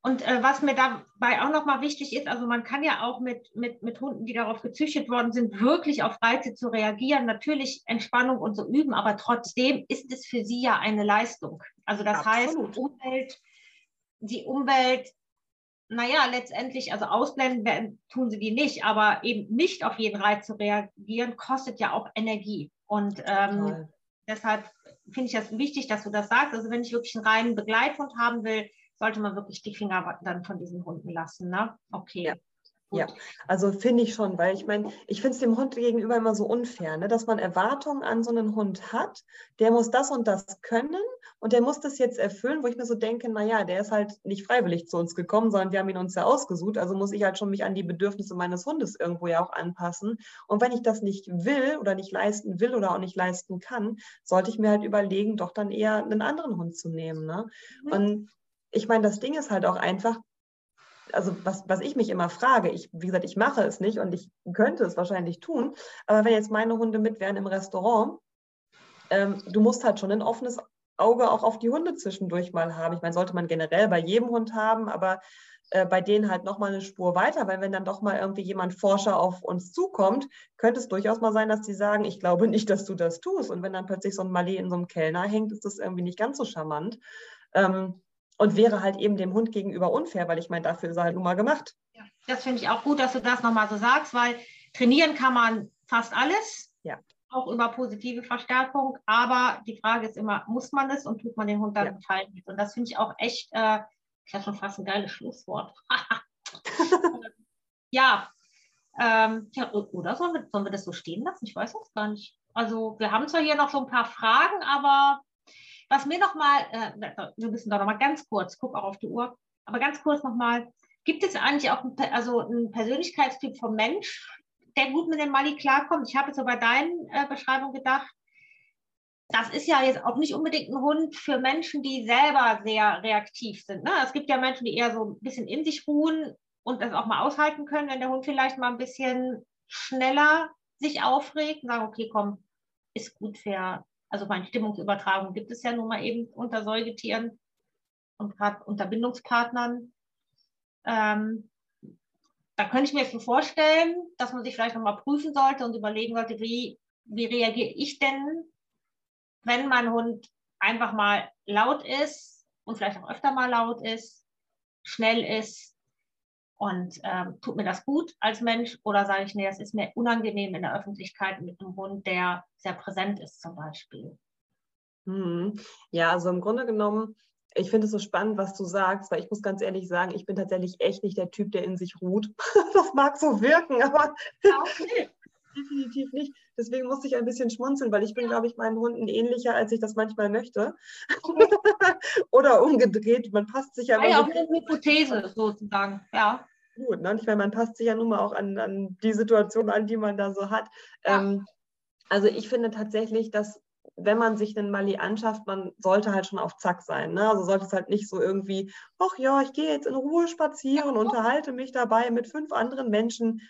Und äh, was mir dabei auch nochmal wichtig ist, also man kann ja auch mit, mit, mit Hunden, die darauf gezüchtet worden sind, wirklich auf Reize zu reagieren, natürlich Entspannung und so üben, aber trotzdem ist es für sie ja eine Leistung. Also das Absolut. heißt, Umwelt, die Umwelt, naja, letztendlich, also ausblenden werden, tun sie die nicht, aber eben nicht auf jeden Reiz zu reagieren, kostet ja auch Energie. Und ähm, deshalb finde ich das wichtig, dass du das sagst. Also wenn ich wirklich einen reinen Begleithund haben will, sollte man wirklich die Finger dann von diesen Hunden lassen. Ne? Okay. Ja. Ja, also finde ich schon, weil ich meine, ich finde es dem Hund gegenüber immer so unfair, ne, dass man Erwartungen an so einen Hund hat, der muss das und das können und der muss das jetzt erfüllen, wo ich mir so denke, naja, der ist halt nicht freiwillig zu uns gekommen, sondern wir haben ihn uns ja ausgesucht, also muss ich halt schon mich an die Bedürfnisse meines Hundes irgendwo ja auch anpassen. Und wenn ich das nicht will oder nicht leisten will oder auch nicht leisten kann, sollte ich mir halt überlegen, doch dann eher einen anderen Hund zu nehmen. Ne? Mhm. Und ich meine, das Ding ist halt auch einfach, also was, was ich mich immer frage, ich, wie gesagt, ich mache es nicht und ich könnte es wahrscheinlich tun, aber wenn jetzt meine Hunde mit wären im Restaurant, ähm, du musst halt schon ein offenes Auge auch auf die Hunde zwischendurch mal haben. Ich meine, sollte man generell bei jedem Hund haben, aber äh, bei denen halt nochmal eine Spur weiter, weil wenn dann doch mal irgendwie jemand Forscher auf uns zukommt, könnte es durchaus mal sein, dass die sagen, ich glaube nicht, dass du das tust. Und wenn dann plötzlich so ein Malé in so einem Kellner hängt, ist das irgendwie nicht ganz so charmant. Ähm, und wäre halt eben dem Hund gegenüber unfair, weil ich meine, dafür ist er halt nun mal gemacht. Ja, das finde ich auch gut, dass du das nochmal so sagst, weil trainieren kann man fast alles. Ja. Auch über positive Verstärkung. Aber die Frage ist immer, muss man es und tut man den Hund dann ja. gefallen mit? Und das finde ich auch echt, äh, ich habe schon fast ein geiles Schlusswort. ja, ähm, ja, oder sollen wir, sollen wir das so stehen lassen? Ich weiß es gar nicht. Also wir haben zwar hier noch so ein paar Fragen, aber was mir nochmal, äh, wir müssen da nochmal ganz kurz, guck auch auf die Uhr, aber ganz kurz nochmal, gibt es eigentlich auch ein, also einen Persönlichkeitstyp vom Mensch, der gut mit dem Mali klarkommt? Ich habe jetzt so bei deinen äh, Beschreibungen gedacht, das ist ja jetzt auch nicht unbedingt ein Hund für Menschen, die selber sehr reaktiv sind. Ne? Es gibt ja Menschen, die eher so ein bisschen in sich ruhen und das auch mal aushalten können, wenn der Hund vielleicht mal ein bisschen schneller sich aufregt und sagen, okay, komm, ist gut für also meine Stimmungsübertragung gibt es ja nun mal eben unter Säugetieren und gerade unter Bindungspartnern. Ähm, da könnte ich mir so vorstellen, dass man sich vielleicht nochmal prüfen sollte und überlegen sollte, wie, wie reagiere ich denn, wenn mein Hund einfach mal laut ist und vielleicht auch öfter mal laut ist, schnell ist und ähm, tut mir das gut als Mensch oder sage ich, nee, das ist mir unangenehm in der Öffentlichkeit mit einem Hund, der sehr präsent ist zum Beispiel. Hm. Ja, also im Grunde genommen, ich finde es so spannend, was du sagst, weil ich muss ganz ehrlich sagen, ich bin tatsächlich echt nicht der Typ, der in sich ruht. das mag so wirken, aber okay. Definitiv nicht. Deswegen musste ich ein bisschen schmunzeln, weil ich bin, glaube ich, meinen Hunden ähnlicher, als ich das manchmal möchte. Oder umgedreht. Man passt sich ja. Ja, ja auch eine Hypothese sozusagen, ja. Gut, ne? ich meine, man passt sich ja nun mal auch an, an die Situation an, die man da so hat. Ja. Ähm, also ich finde tatsächlich, dass wenn man sich einen Mali anschafft, man sollte halt schon auf Zack sein. Ne? Also sollte es halt nicht so irgendwie, ach ja, ich gehe jetzt in Ruhe spazieren, unterhalte mich dabei mit fünf anderen Menschen.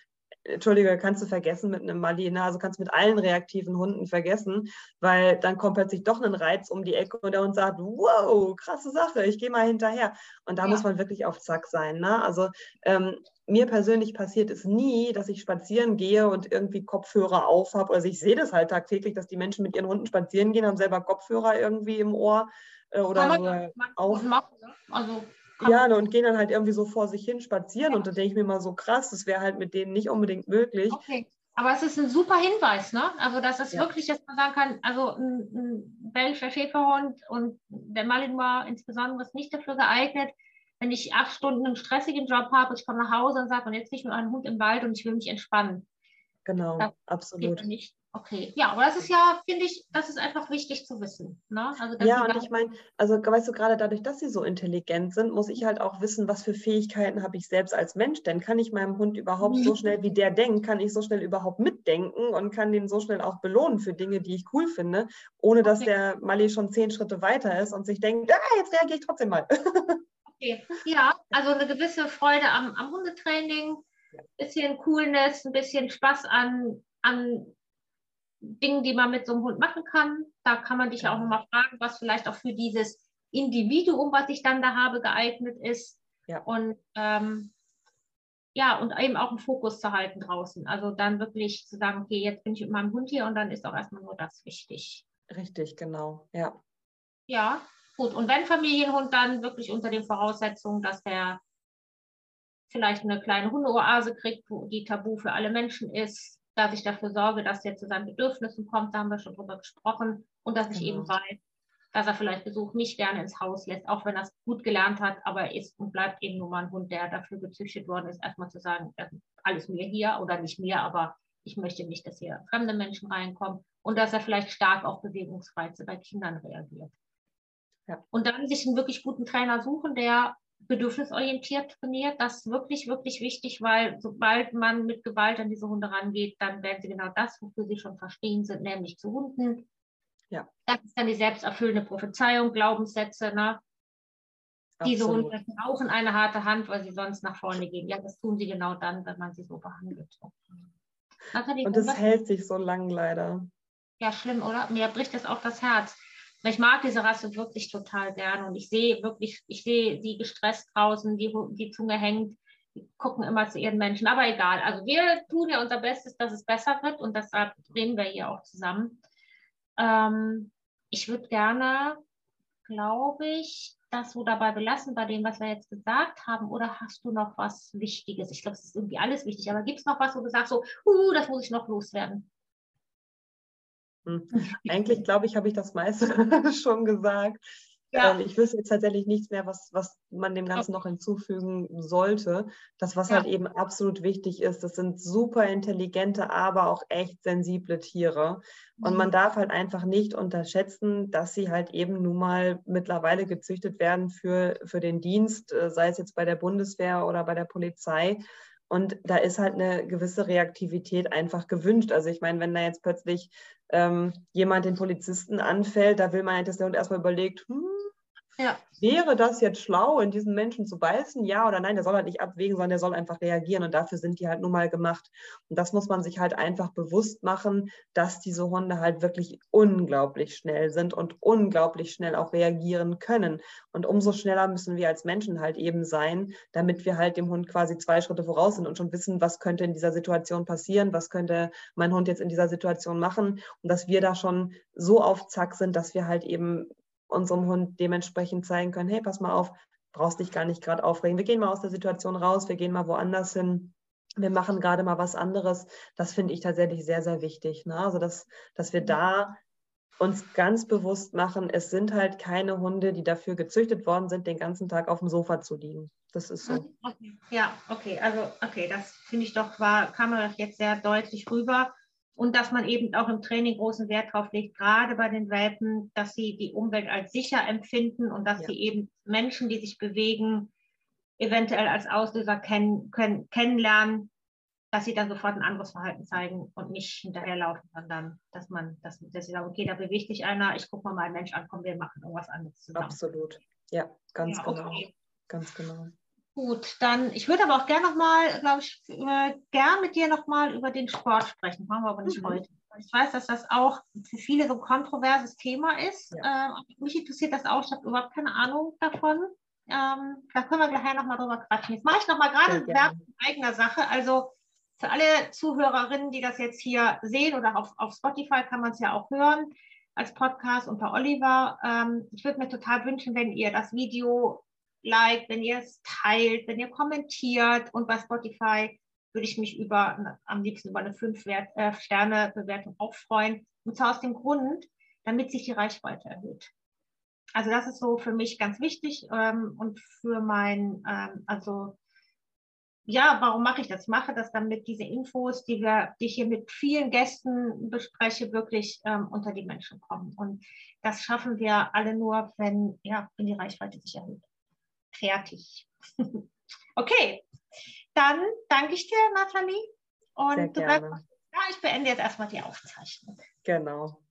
Entschuldige, kannst du vergessen mit einem Mali, ne? also kannst du mit allen reaktiven Hunden vergessen, weil dann kommt plötzlich doch ein Reiz um die Ecke und der Hund sagt, wow, krasse Sache, ich gehe mal hinterher. Und da ja. muss man wirklich auf Zack sein. Ne? Also ähm, mir persönlich passiert es nie, dass ich spazieren gehe und irgendwie Kopfhörer auf habe. Also ich sehe das halt tagtäglich, dass die Menschen mit ihren Hunden spazieren gehen, haben selber Kopfhörer irgendwie im Ohr äh, oder so auf. Machen, ne? also ja, und gehen dann halt irgendwie so vor sich hin spazieren. Und da denke ich mir mal so krass, das wäre halt mit denen nicht unbedingt möglich. Okay. Aber es ist ein super Hinweis, ne? Also, das ist ja. wirklich, dass man sagen kann, also ein, ein belgischer Schäferhund und der Malinois insbesondere ist nicht dafür geeignet, wenn ich acht Stunden einen stressigen Job habe, ich komme nach Hause und sage, und jetzt nicht nur einen Hund im Wald und ich will mich entspannen. Genau, das absolut. Nicht. Okay, ja, aber das ist ja, finde ich, das ist einfach wichtig zu wissen. Ne? Also, ja, und ich meine, also weißt du, gerade dadurch, dass sie so intelligent sind, muss ich halt auch wissen, was für Fähigkeiten habe ich selbst als Mensch. Denn kann ich meinem Hund überhaupt so mhm. schnell, wie der denkt, kann ich so schnell überhaupt mitdenken und kann den so schnell auch belohnen für Dinge, die ich cool finde, ohne dass okay. der Mali schon zehn Schritte weiter ist und sich denkt, ah, jetzt reagiere ich trotzdem mal. okay, ja, also eine gewisse Freude am, am Hundetraining, ein bisschen Coolness, ein bisschen Spaß an, an Dingen, die man mit so einem Hund machen kann. Da kann man dich ja auch nochmal fragen, was vielleicht auch für dieses Individuum, was ich dann da habe, geeignet ist. Ja. Und ähm, ja, und eben auch einen Fokus zu halten draußen. Also dann wirklich zu sagen, okay, jetzt bin ich mit meinem Hund hier und dann ist auch erstmal nur das wichtig. Richtig, genau, ja. Ja, gut. Und wenn Familienhund, dann wirklich unter den Voraussetzungen, dass der vielleicht eine kleine Hundeoase kriegt, wo die tabu für alle Menschen ist, dass ich dafür sorge, dass er zu seinen Bedürfnissen kommt, da haben wir schon drüber gesprochen, und dass ich eben genau. weiß, dass er vielleicht Besuch nicht gerne ins Haus lässt, auch wenn er es gut gelernt hat, aber er ist und bleibt eben nur mal ein Hund, der dafür gezüchtet worden ist, erstmal zu sagen, alles mir hier oder nicht mir, aber ich möchte nicht, dass hier fremde Menschen reinkommen und dass er vielleicht stark auf Bewegungsreize bei Kindern reagiert. Ja. Und dann sich einen wirklich guten Trainer suchen, der bedürfnisorientiert trainiert. Das ist wirklich, wirklich wichtig, weil sobald man mit Gewalt an diese Hunde rangeht, dann werden sie genau das, wofür sie schon verstehen sind, nämlich zu Hunden. Ja. Das ist dann die selbsterfüllende Prophezeiung, Glaubenssätze. Ne? Diese Hunde brauchen eine harte Hand, weil sie sonst nach vorne gehen. Ja, das tun sie genau dann, wenn man sie so behandelt. Und es hält sich so lang leider. Ja, schlimm, oder? Mir bricht das auch das Herz. Ich mag diese Rasse wirklich total gerne und ich sehe wirklich, ich sehe die gestresst draußen, die, die Zunge hängt, die gucken immer zu ihren Menschen, aber egal. Also wir tun ja unser Bestes, dass es besser wird und deshalb drehen wir hier auch zusammen. Ähm, ich würde gerne, glaube ich, das so dabei belassen bei dem, was wir jetzt gesagt haben? Oder hast du noch was Wichtiges? Ich glaube, es ist irgendwie alles wichtig, aber gibt es noch was, wo du sagst, so, uh, das muss ich noch loswerden? Hm. Eigentlich glaube ich, habe ich das meiste schon gesagt. Ja. Ähm, ich wüsste jetzt tatsächlich nichts mehr, was, was man dem Ganzen noch hinzufügen sollte. Das, was ja. halt eben absolut wichtig ist, das sind super intelligente, aber auch echt sensible Tiere. Und mhm. man darf halt einfach nicht unterschätzen, dass sie halt eben nun mal mittlerweile gezüchtet werden für, für den Dienst, äh, sei es jetzt bei der Bundeswehr oder bei der Polizei. Und da ist halt eine gewisse Reaktivität einfach gewünscht. Also ich meine, wenn da jetzt plötzlich ähm, jemand den Polizisten anfällt, da will man halt, dass der Hund erstmal überlegt, hm, ja. Wäre das jetzt schlau, in diesen Menschen zu beißen? Ja oder nein? Der soll halt nicht abwägen, sondern der soll einfach reagieren. Und dafür sind die halt nun mal gemacht. Und das muss man sich halt einfach bewusst machen, dass diese Hunde halt wirklich unglaublich schnell sind und unglaublich schnell auch reagieren können. Und umso schneller müssen wir als Menschen halt eben sein, damit wir halt dem Hund quasi zwei Schritte voraus sind und schon wissen, was könnte in dieser Situation passieren, was könnte mein Hund jetzt in dieser Situation machen. Und dass wir da schon so auf Zack sind, dass wir halt eben unserem Hund dementsprechend zeigen können, hey, pass mal auf, brauchst dich gar nicht gerade aufregen. Wir gehen mal aus der Situation raus, wir gehen mal woanders hin. Wir machen gerade mal was anderes. Das finde ich tatsächlich sehr, sehr wichtig. Ne? Also, dass, dass wir da uns ganz bewusst machen, es sind halt keine Hunde, die dafür gezüchtet worden sind, den ganzen Tag auf dem Sofa zu liegen. Das ist so. Okay. Ja, okay, also okay, das finde ich doch war, kam mir jetzt sehr deutlich rüber und dass man eben auch im Training großen Wert darauf legt, gerade bei den Welpen, dass sie die Umwelt als sicher empfinden und dass ja. sie eben Menschen, die sich bewegen, eventuell als Auslöser kennen, können, kennenlernen, dass sie dann sofort ein anderes Verhalten zeigen und nicht hinterherlaufen, sondern dass man, dass, dass sie sagen, okay, da bewegt sich einer, ich gucke mal meinen Mensch an, komm, wir machen irgendwas anderes zusammen. Absolut, ja, ganz ja, genau. Okay. Ganz genau. Gut, dann, ich würde aber auch gerne nochmal, glaube ich, äh, gern mit dir nochmal über den Sport sprechen. Machen wir aber nicht mhm. heute. Ich weiß, dass das auch für viele so ein kontroverses Thema ist. Ja. Äh, mich interessiert das auch. Ich habe überhaupt keine Ahnung davon. Ähm, da können wir gleich nochmal drüber quatschen. Jetzt mache ich nochmal gerade Werbung in eigener Sache. Also für alle Zuhörerinnen, die das jetzt hier sehen oder auf, auf Spotify kann man es ja auch hören als Podcast unter Oliver. Ähm, ich würde mir total wünschen, wenn ihr das Video liked, wenn ihr es teilt, wenn ihr kommentiert und bei Spotify würde ich mich über am liebsten über eine 5-Sterne-Bewertung äh, auch freuen. Und zwar aus dem Grund, damit sich die Reichweite erhöht. Also das ist so für mich ganz wichtig ähm, und für mein, ähm, also ja, warum mache ich das? Mache das, damit diese Infos, die wir, die ich hier mit vielen Gästen bespreche, wirklich ähm, unter die Menschen kommen. Und das schaffen wir alle nur, wenn, ja, wenn die Reichweite sich erhöht. Fertig. okay, dann danke ich dir, Nathalie. Und ja, ich beende jetzt erstmal die Aufzeichnung. Genau.